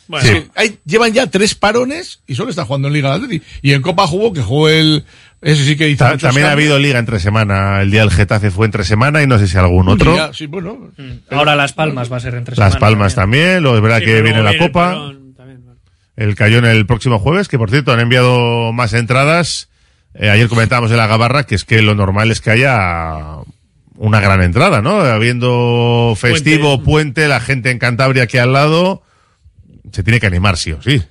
Bueno, hay- llevan ya tres parones y solo está jugando en Liga Atleti. Y en Copa jugó, que jugó el, ese sí que hizo Ta- También ha habido liga entre semana. El día del Getafe fue entre semana y no sé si algún otro. día, sí, bueno. Ahora Las Palmas va a ser entre Las semana Palmas también. Lo es verdad Sí, que viene la el Copa. también. El Cayón el próximo jueves, que por cierto han enviado más entradas. Eh, ayer comentábamos en la Gabarra que es que lo normal es que haya una gran entrada, ¿no? Habiendo festivo, puente, la gente en Cantabria aquí al lado, se tiene que animar sí o sí.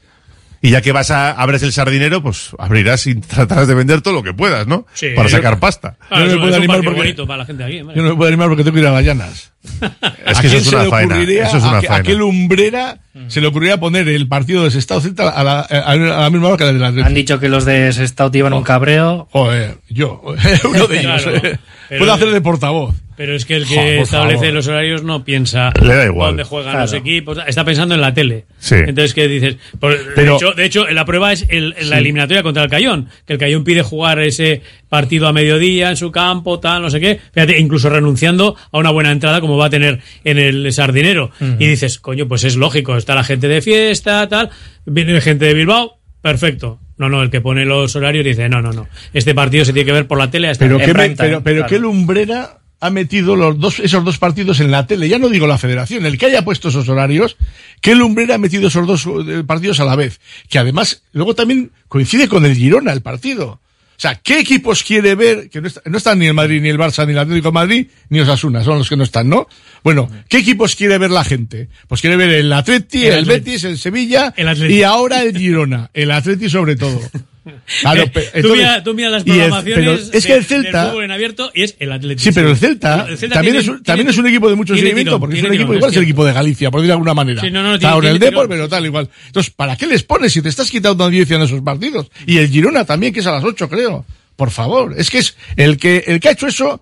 Y ya que vas a, abres el sardinero, pues abrirás y tratarás de vender todo lo que puedas, ¿no? Sí. Para sacar pasta. Claro, Yo no me puedo animar porque- bonito para la gente aquí. hombre. Yo no me puedo animar porque tengo que ir a las llanas. Es ¿A que eso quién es se una le faena. ocurriría, Eso es una a, qué lumbrera se le ocurriría poner el partido de Sestao Celta a la, a la misma hora que la del Atlético? Han dicho que los de Sestao te iban un cabreo. Joder, yo, uno de ellos. Claro, eh. pero- Puedo hacer de portavoz. Pero es que el que establece favor. los horarios no piensa Le da igual. dónde juegan Claro. los equipos, está pensando en la tele. Sí. Entonces, ¿qué dices? Por- Pero- de, hecho, de hecho, la prueba es el- la eliminatoria contra el Cayón, que el Cayón pide jugar ese partido a mediodía en su campo, tal, no sé qué. Fíjate, incluso renunciando a una buena entrada como va a tener en el Sardinero. Y dices, coño, pues es lógico, está la gente de fiesta, tal, viene gente de Bilbao, perfecto. No, no, el que pone los horarios dice, no, no, no, este partido se tiene que ver por la tele hasta Pero, qué, pero, pero claro. qué lumbrera ha metido los dos, esos dos partidos en la tele. Ya no digo la federación, el que haya puesto esos horarios, qué lumbrera ha metido esos dos eh, partidos a la vez. Que además, luego también coincide con el Girona el partido. O sea, ¿qué equipos quiere ver? Que no, está- no están ni el Madrid, ni el Barça, ni el Atlético de Madrid, ni Osasuna, son los que no están, ¿no? Bueno, ¿qué equipos quiere ver la gente? Pues quiere ver el Atleti, El el, Atleti. Betis, el Sevilla, El y ahora el Girona, el Atleti sobre todo. Claro, Eh, tú, entonces- mira, tú mira las programaciones pero es que el Celta, del fútbol en abierto y es el Atlético. Sí, pero el Celta, El Celta también, tiene- es, un- tiene- también es un equipo de mucho seguimiento, tirón, porque es un equipo tirón, igual, es es el equipo de Galicia, por decirlo de alguna manera. Sí, no, no, Está tiene- ahora el Depor, pero tal igual. Entonces, ¿para qué les pones si te estás quitando audiencia en esos partidos? Y el Girona también, que es a las 8, creo. Por favor, es que es el que el que ha hecho eso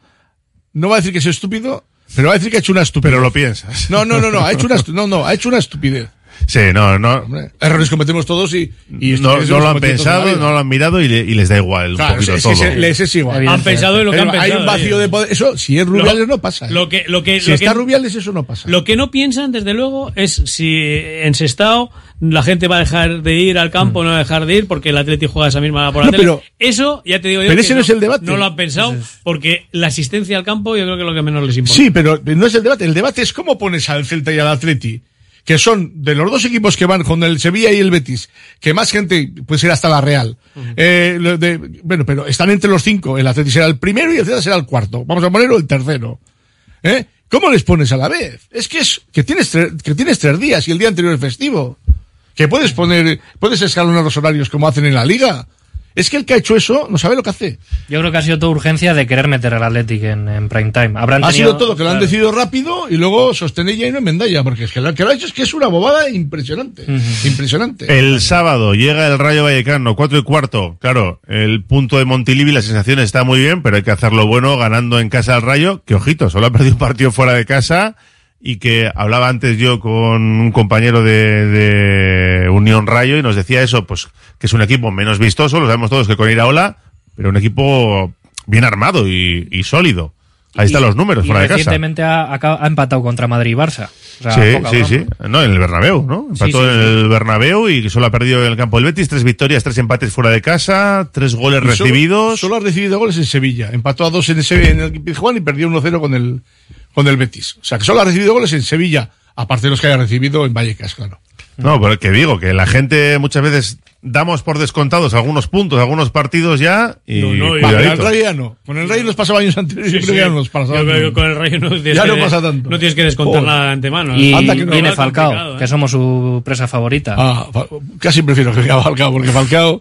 no va a decir que es estúpido, pero va a decir que ha hecho una estupidez. Pero lo piensas. No, no, no, no, ha hecho una no, no, ha hecho una estupidez. Sí, no, no. Errores cometemos todos y, y No, lo han pensado, no lo han mirado y, le- y les da igual un Claro, poquito es, que todo. les es igual. Han pensado en lo que Pero han Hay pensado. un vacío de poder. Eso, si es Rubiales, no pasa. ¿eh? Lo que, lo que, si lo está que- Rubiales, eso no pasa. Lo que no piensan, desde luego, es si en Sestao la gente va a dejar de ir al campo o no va a dejar de ir porque el Atlético juega esa misma hora por la No, tele. pero- Eso, ya te digo yo. pero que ese no es el debate. No lo han pensado porque la asistencia al campo yo creo que es lo que menos les importa. Sí, pero no es el debate. El debate es cómo pones al Celta y al Atleti, que son de los dos equipos que van con el Sevilla y el Betis, que más gente puede ser hasta la Real. Eh, de- bueno, pero están entre los cinco. El Atleti será el primero y el Celta será el cuarto. Vamos a ponerlo el tercero. ¿Eh? ¿Cómo les pones a la vez? Es que es que tienes que tienes tres días y el día anterior es festivo. Que puedes poner, puedes escalonar los horarios como hacen en la liga. Es que el que ha hecho eso no sabe lo que hace. Yo creo que ha sido toda urgencia de querer meter al Athletic en, en prime time. Habrán Ha tenido- sido todo, que lo han claro. decidido rápido y luego sostener ya y no en Mendalla, porque es que lo que lo ha hecho es que es una bobada impresionante. Impresionante. El sábado llega el Rayo Vallecano, cuatro y cuarto. Claro, el punto de Montilivi, la sensación está muy bien, pero hay que hacerlo bueno ganando en casa al Rayo, que ojito, solo ha perdido un partido fuera de casa y que hablaba antes yo con un compañero de, de Unión Rayo y nos decía eso, pues que es un equipo menos vistoso, lo sabemos todos que con Iraola, pero un equipo bien armado y, y sólido. Ahí están los números y fuera de casa. recientemente ha, empatado contra Madrid y Barça. O sea, sí, poca sí, broma. sí. No, en el Bernabéu, ¿no? Sí, Empató sí, en el Bernabéu y solo ha perdido en el campo del Betis. Tres victorias, tres empates fuera de casa, tres goles solo- recibidos. Solo, ha recibido goles en Sevilla. Empató a dos en, ese, en el Pizjuán y perdió 1-0 con el, con el Betis. O sea, que solo ha recibido goles en Sevilla, aparte de los que haya recibido en Vallecas, claro. No, pero que digo, que la gente muchas veces damos por descontados algunos puntos, algunos partidos ya y No, no, con el Rayo ya no. Con el Rayo nos pasaba años anteriores, yo Sí, creo que sí. ya no nos pasaba. Yo creo que tanto. con el Rayo no tienes Ya que no pasa tanto. No tienes que descontar Joder. nada de antemano. Y Anda que no. viene Falcao, ¿eh? que somos su presa favorita. Ah, casi prefiero que a Falcao, porque Falcao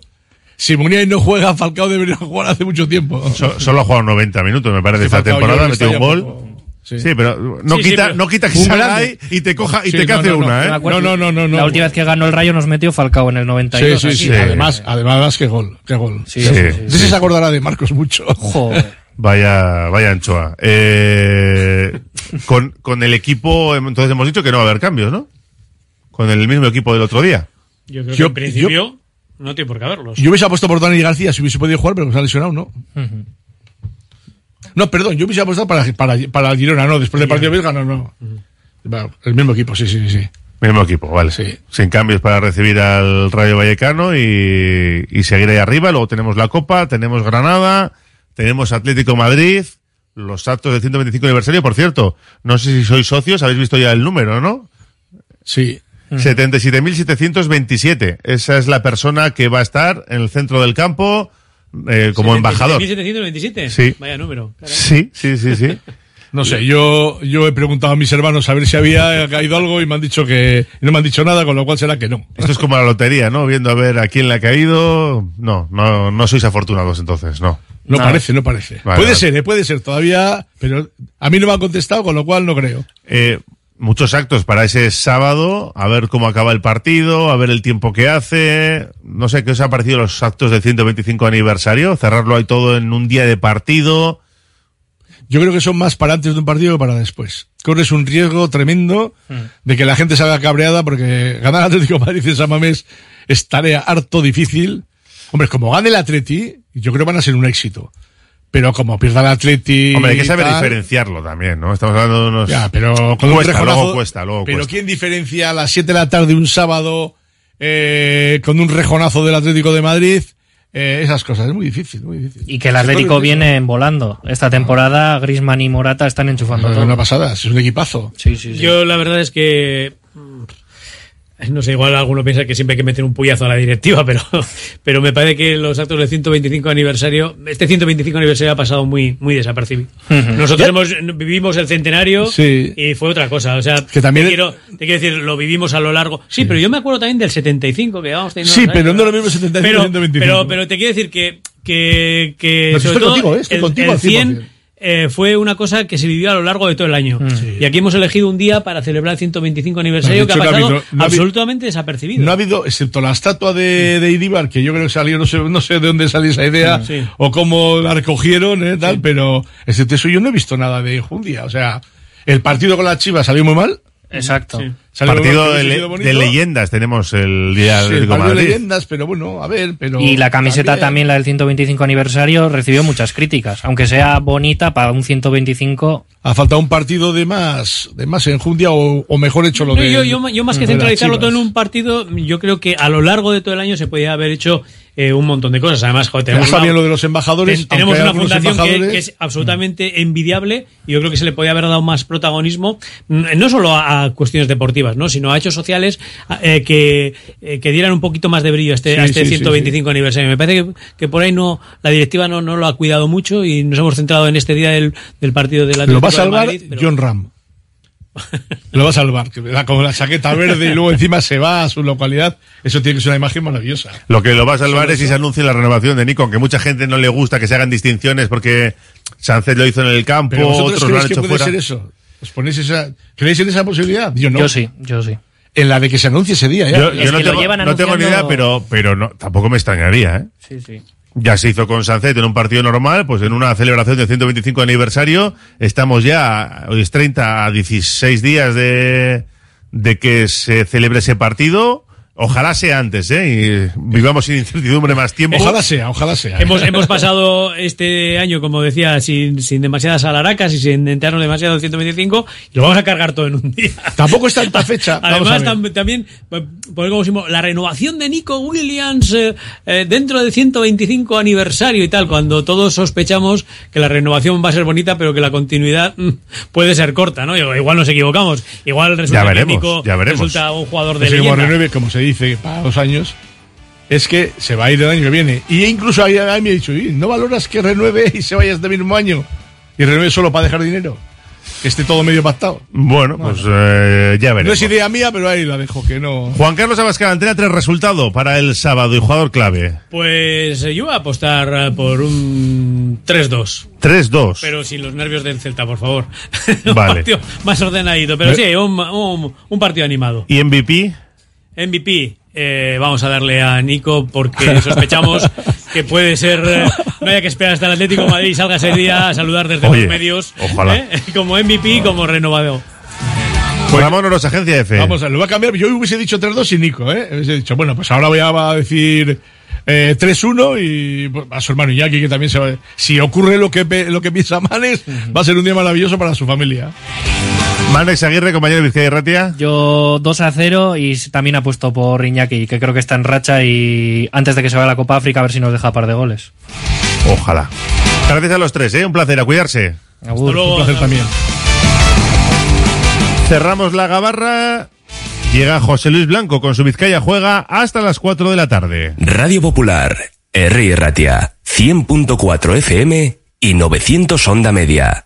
si Muniain no juega, Falcao debería jugar hace mucho tiempo. So- solo ha jugado 90 minutos, me parece, Sí, esta Falcao, temporada, yo ha metido un gol. poco- Sí. sí. pero no Sí, sí, quita, pero- no quita que salga ahí y te coja y Sí, te no, cace no, no. una, ¿eh? acuerdo- No, no, no, no. La última vez que ganó el Rayo nos metió Falcao en el 92. Sí, sí, sí. Además, además, qué gol, qué gol. Sí, Sí. sí, sí, sí. se acordará de Marcos mucho. Vaya, vaya anchoa. Eh, con, con el equipo, entonces hemos dicho que no va a haber cambios, ¿no? Con el mismo equipo del otro día. Yo creo Yo- que en principio no tiene por qué haberlos. Yo hubiese apuesto por Dani García si hubiese podido jugar, pero se ha lesionado, ¿no? No, perdón, yo hubiese apostado para, para, para Girona, no, después del partido belga, no, no. El mismo equipo, sí, sí, sí. Mismo equipo, vale. Sin cambios para recibir al Rayo Vallecano y, y seguir ahí arriba. Luego tenemos la Copa, tenemos Granada, tenemos Atlético Madrid, los actos del 125 aniversario. Por cierto, no sé si sois socios, habéis visto ya el número, ¿no? Sí. 77.727. Esa es la persona que va a estar en el centro del campo eh, como embajador. 1727. Sí. Vaya número. Sí, sí, sí, sí. No sé, yo, yo he preguntado a mis hermanos a ver si había caído algo y me han dicho que no me han dicho nada, con lo cual será que no. Esto es como la lotería, ¿no? Viendo a ver a quién le ha caído. No, no, no sois afortunados entonces, no. No parece, no parece. Vale, puede vale. ser, eh, puede ser todavía, pero a mí no me han contestado, con lo cual no creo. Eh, muchos actos para ese sábado, a ver cómo acaba el partido, a ver el tiempo que hace. No sé qué os ha parecido los actos del 125 aniversario, cerrarlo ahí todo en un día de partido. Yo creo que son más para antes de un partido que para después. Corres un riesgo tremendo de que la gente salga cabreada porque ganar al Atlético de Madrid en San Mamés es tarea harto difícil. Hombre, como gane el Atleti, yo creo que van a ser un éxito. Pero como pierda el Atleti... Hombre, hay que saber tal- diferenciarlo también, ¿no? Estamos hablando de unos... Ya, pero con un cuesta, rejonazo- luego cuesta, luego Pero cuesta. ¿quién diferencia a las 7 de la tarde un sábado eh, con un rejonazo del Atlético de Madrid? Eh, esas cosas, es muy difícil, muy difícil. Y que el Atlético viene volando. Esta temporada Grisman y Morata están enchufando Es todo. una pasada, es un equipazo. Sí, sí, sí. Yo la verdad es que no sé, igual alguno piensa que siempre hay que meter un puyazo a la directiva, pero, pero me parece que los actos del 125 aniversario, este 125 aniversario ha pasado muy, muy desapercibido. Nosotros Ya. hemos, vivimos el centenario Sí. y fue otra cosa. O sea, Que también- te, quiero, te quiero decir, lo vivimos a lo largo. Sí, pero yo me acuerdo también del 75 que vamos teniendo. Sí, unos pero años, no lo mismo 75 pero, 125. pero, pero te quiero decir que, que, que No, sobre estoy todo contigo, eh, estoy el, contigo el al 100%. 100 eh, fue una cosa que se vivió a lo largo de todo el año. Y aquí hemos elegido un día para celebrar el 125 aniversario que de ha hecho, no ha pasado habido- no ha habido- absolutamente desapercibido. No ha habido, excepto la estatua de, de Iribar, que yo creo que salió, no sé, no sé de dónde salió esa idea, Sí. o cómo la recogieron, eh, tal, pero excepto eso yo no he visto nada de Jundia. O sea, el partido con la Chivas salió muy mal. Exacto. Partido de, le- leyendas tenemos el día Sí, del partido de leyendas, pero bueno, a ver, pero. Y la camiseta también, la del 125 aniversario, recibió muchas críticas. Aunque sea bonita para un 125. Ha faltado un partido de más, de más enjundia o, o mejor hecho lo No, de. yo, yo, yo más que centralizarlo todo en un partido, yo creo que a lo largo de todo el año se podía haber hecho eh, un montón de cosas. Además, joder, tenemos una, bien lo de los embajadores. ten- tenemos una fundación que, embajadores- que es absolutamente envidiable y yo creo que se le podía haber dado más protagonismo, no solo a, a cuestiones deportivas, ¿no? sino a hechos sociales eh, que, eh, que dieran un poquito más de brillo a este, Sí, a este sí, sí, 125 aniversario. Me parece que, que por ahí no la directiva no, no lo ha cuidado mucho y nos hemos centrado en este día del, del partido de la Lo va a salvar John Ram. Lo va a salvar, que da con la chaqueta verde y luego encima se va a su localidad. Eso tiene que ser una imagen maravillosa. Lo que lo va a salvar es si se anuncia la renovación de Nico, aunque mucha gente no le gusta que se hagan distinciones porque Sánchez lo hizo en el campo, Pero otros lo han que hecho puede fuera. ser eso. ¿Os ponéis esa, ¿Creéis en esa posibilidad? Yo no. Yo sí, yo sí. En la de que se anuncie ese día, ya. Yo, yo no, tengo, no tengo ni idea, pero, pero no, tampoco me extrañaría, ¿eh? Sí, sí. Ya se hizo con Sánchez en un partido normal, pues en una celebración del 125 aniversario, estamos ya, hoy es 30 a 16 días de, de que se celebre ese partido. Ojalá sea antes, ¿eh? Y vivamos sin incertidumbre más tiempo. Ojalá sea, ojalá sea. Hemos, hemos pasado este año, como decía, sin, sin demasiadas alaracas y sin enterarnos demasiado en 125 y lo vamos a cargar todo en un día. Tampoco es tanta fecha. Además, tam- también, por como decimos, la renovación de Nico Williams eh, eh, dentro del 125 aniversario y tal, cuando todos sospechamos que la renovación va a ser bonita, pero que la continuidad mm, puede ser corta, ¿no? Igual nos equivocamos. Igual resulta Ya que veremos, Nico ya veremos. resulta un jugador de como leyenda. renueve, como se dice, para dos años, es que se va a ir el año que viene. Y incluso a mí me ha dicho, "Y, ¿no valoras que renueve y se vaya este mismo año? Y renueve solo para dejar dinero. que esté todo medio pactado. Bueno, pues eh, ya No veremos. es idea mía, pero ahí la dejo, que no. Juan Carlos Abascal, Antena 3, resultado para el sábado y jugador clave. Pues eh, yo voy a apostar eh, por un 3-2. 3-2. Pero sin los nervios del Celta, por favor. Vale. un partido más ordenadito. Pero sí, un, un- un partido animado. ¿Y MVP? MVP, eh, vamos a darle a Nico porque sospechamos que puede ser. eh, no haya que esperar hasta el Atlético de Madrid y salga ese día a saludar desde Oye, los medios. ojalá. ¿eh? Como MVP, como renovado. Ramón Oros, Agencia F. Vamos, lo voy a cambiar. Yo hubiese dicho 3-2 y Nico, ¿eh? Hubiese dicho, bueno, pues ahora voy a decir eh, 3-1 y pues, a su hermano Iñaki, que también se va. Si ocurre lo que, lo que piensa Manes, va a ser un día maravilloso para su familia. Manex Aguirre, compañero de Vizcaya y Ratia. Yo 2 a 0 y también apuesto por Iñaki, que creo que está en racha y antes de que se vaya a la Copa África a ver si nos deja par de goles. Ojalá. Gracias a los tres, ¿eh? Un placer, a cuidarse. Agur. Un placer también. Cerramos la gabarra. Llega José Luis Blanco con su Vizcaya Juega hasta las 4 de la tarde. Radio Popular, R. Ratia, 100.4 FM y 900 Onda Media.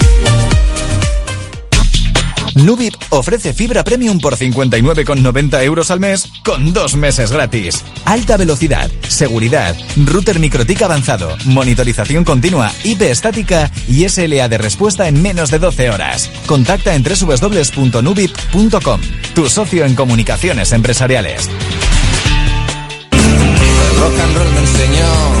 Nubip ofrece fibra premium por 59,90 euros al mes con dos meses gratis. Alta velocidad, seguridad, router MikroTik avanzado, monitorización continua, IP estática y SLA de respuesta en menos de 12 horas. Contacta en www.nubip.com, tu socio en comunicaciones empresariales. rock and roll me enseñó.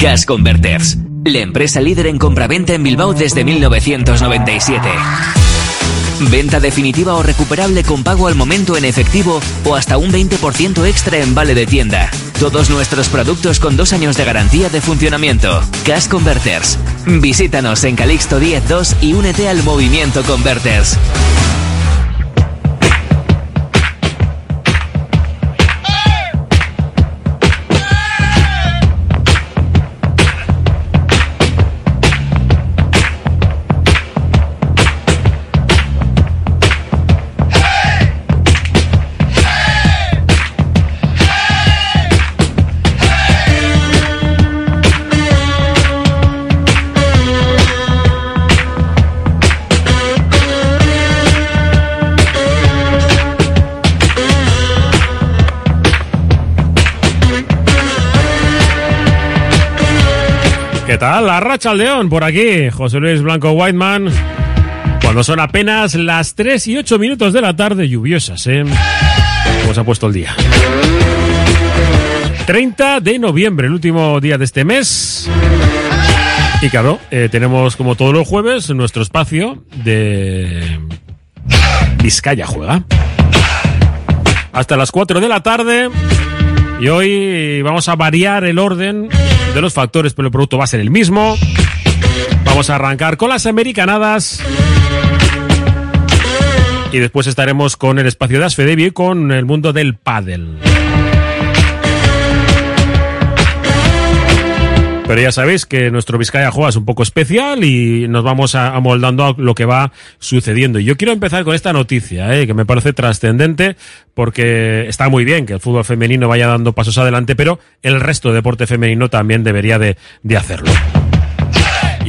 Gas Converters, la empresa líder en compraventa en Bilbao desde 1997. Venta definitiva o recuperable con pago al momento en efectivo o hasta un 20% extra en vale de tienda. Todos nuestros productos con dos años de garantía de funcionamiento. Gas Converters. Visítanos en Calixto 102 y únete al movimiento Converters. Tal? La racha al león por aquí. José Luis Blanco Whiteman. Cuando son apenas las 3 y 8 minutos de la tarde, lluviosas, ¿eh? Pues ha puesto el día. 30 de noviembre, el último día de este mes. Y claro, eh, tenemos como todos los jueves nuestro espacio de Vizcaya Juega. Hasta las 4 de la tarde. Y hoy vamos a variar el orden de los factores, pero el producto va a ser el mismo. Vamos a arrancar con las americanadas. Y después estaremos con el espacio de Asfedevi y con el mundo del pádel. Pero ya sabéis que nuestro Vizcaya Juega es un poco especial y nos vamos amoldando a lo que va sucediendo. Y yo quiero empezar con esta noticia, eh, que me parece trascendente porque está muy bien que el fútbol femenino vaya dando pasos adelante, pero el resto de deporte femenino también debería de, de hacerlo.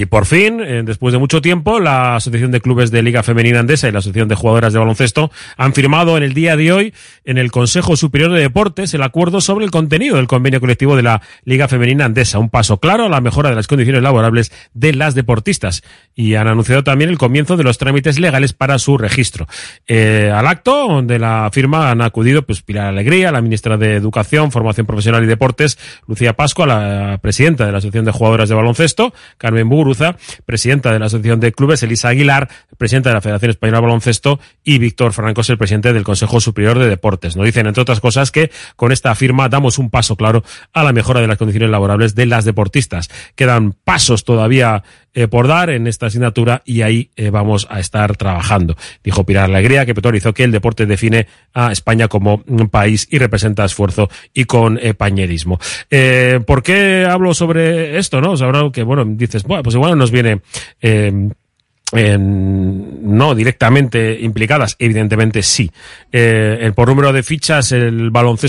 Y por fin, eh, después de mucho tiempo, la Asociación de Clubes de Liga Femenina Andesa y la Asociación de Jugadoras de Baloncesto han firmado en el día de hoy en el Consejo Superior de Deportes el acuerdo sobre el contenido del convenio colectivo de la Liga Femenina Andesa. Un paso claro a la mejora de las condiciones laborables de las deportistas. Y han anunciado también el comienzo de los trámites legales para su registro. Eh, al acto de la firma han acudido pues Pilar Alegría, la ministra de Educación, Formación Profesional y Deportes, Lucía Pascua, la presidenta de la Asociación de Jugadoras de Baloncesto, Carmen Presidenta de la Asociación de Clubes, Elisa Aguilar, presidenta de la Federación Española de Baloncesto y Víctor Francos, el presidente del Consejo Superior de Deportes. Nos dicen, entre otras cosas, que con esta firma damos un paso claro a la mejora de las condiciones laborables de las deportistas. Quedan pasos todavía eh, por dar en esta asignatura y ahí eh, vamos a estar trabajando. Dijo Pilar Alegría, que puntualizó que el deporte define a España como un país y representa esfuerzo y con eh, pañerismo. ¿Por qué hablo sobre esto? No, o ahora que, bueno, dices, bueno, pues igual nos viene... en- no directamente implicadas, evidentemente sí. Eh, por número de fichas, el baloncesto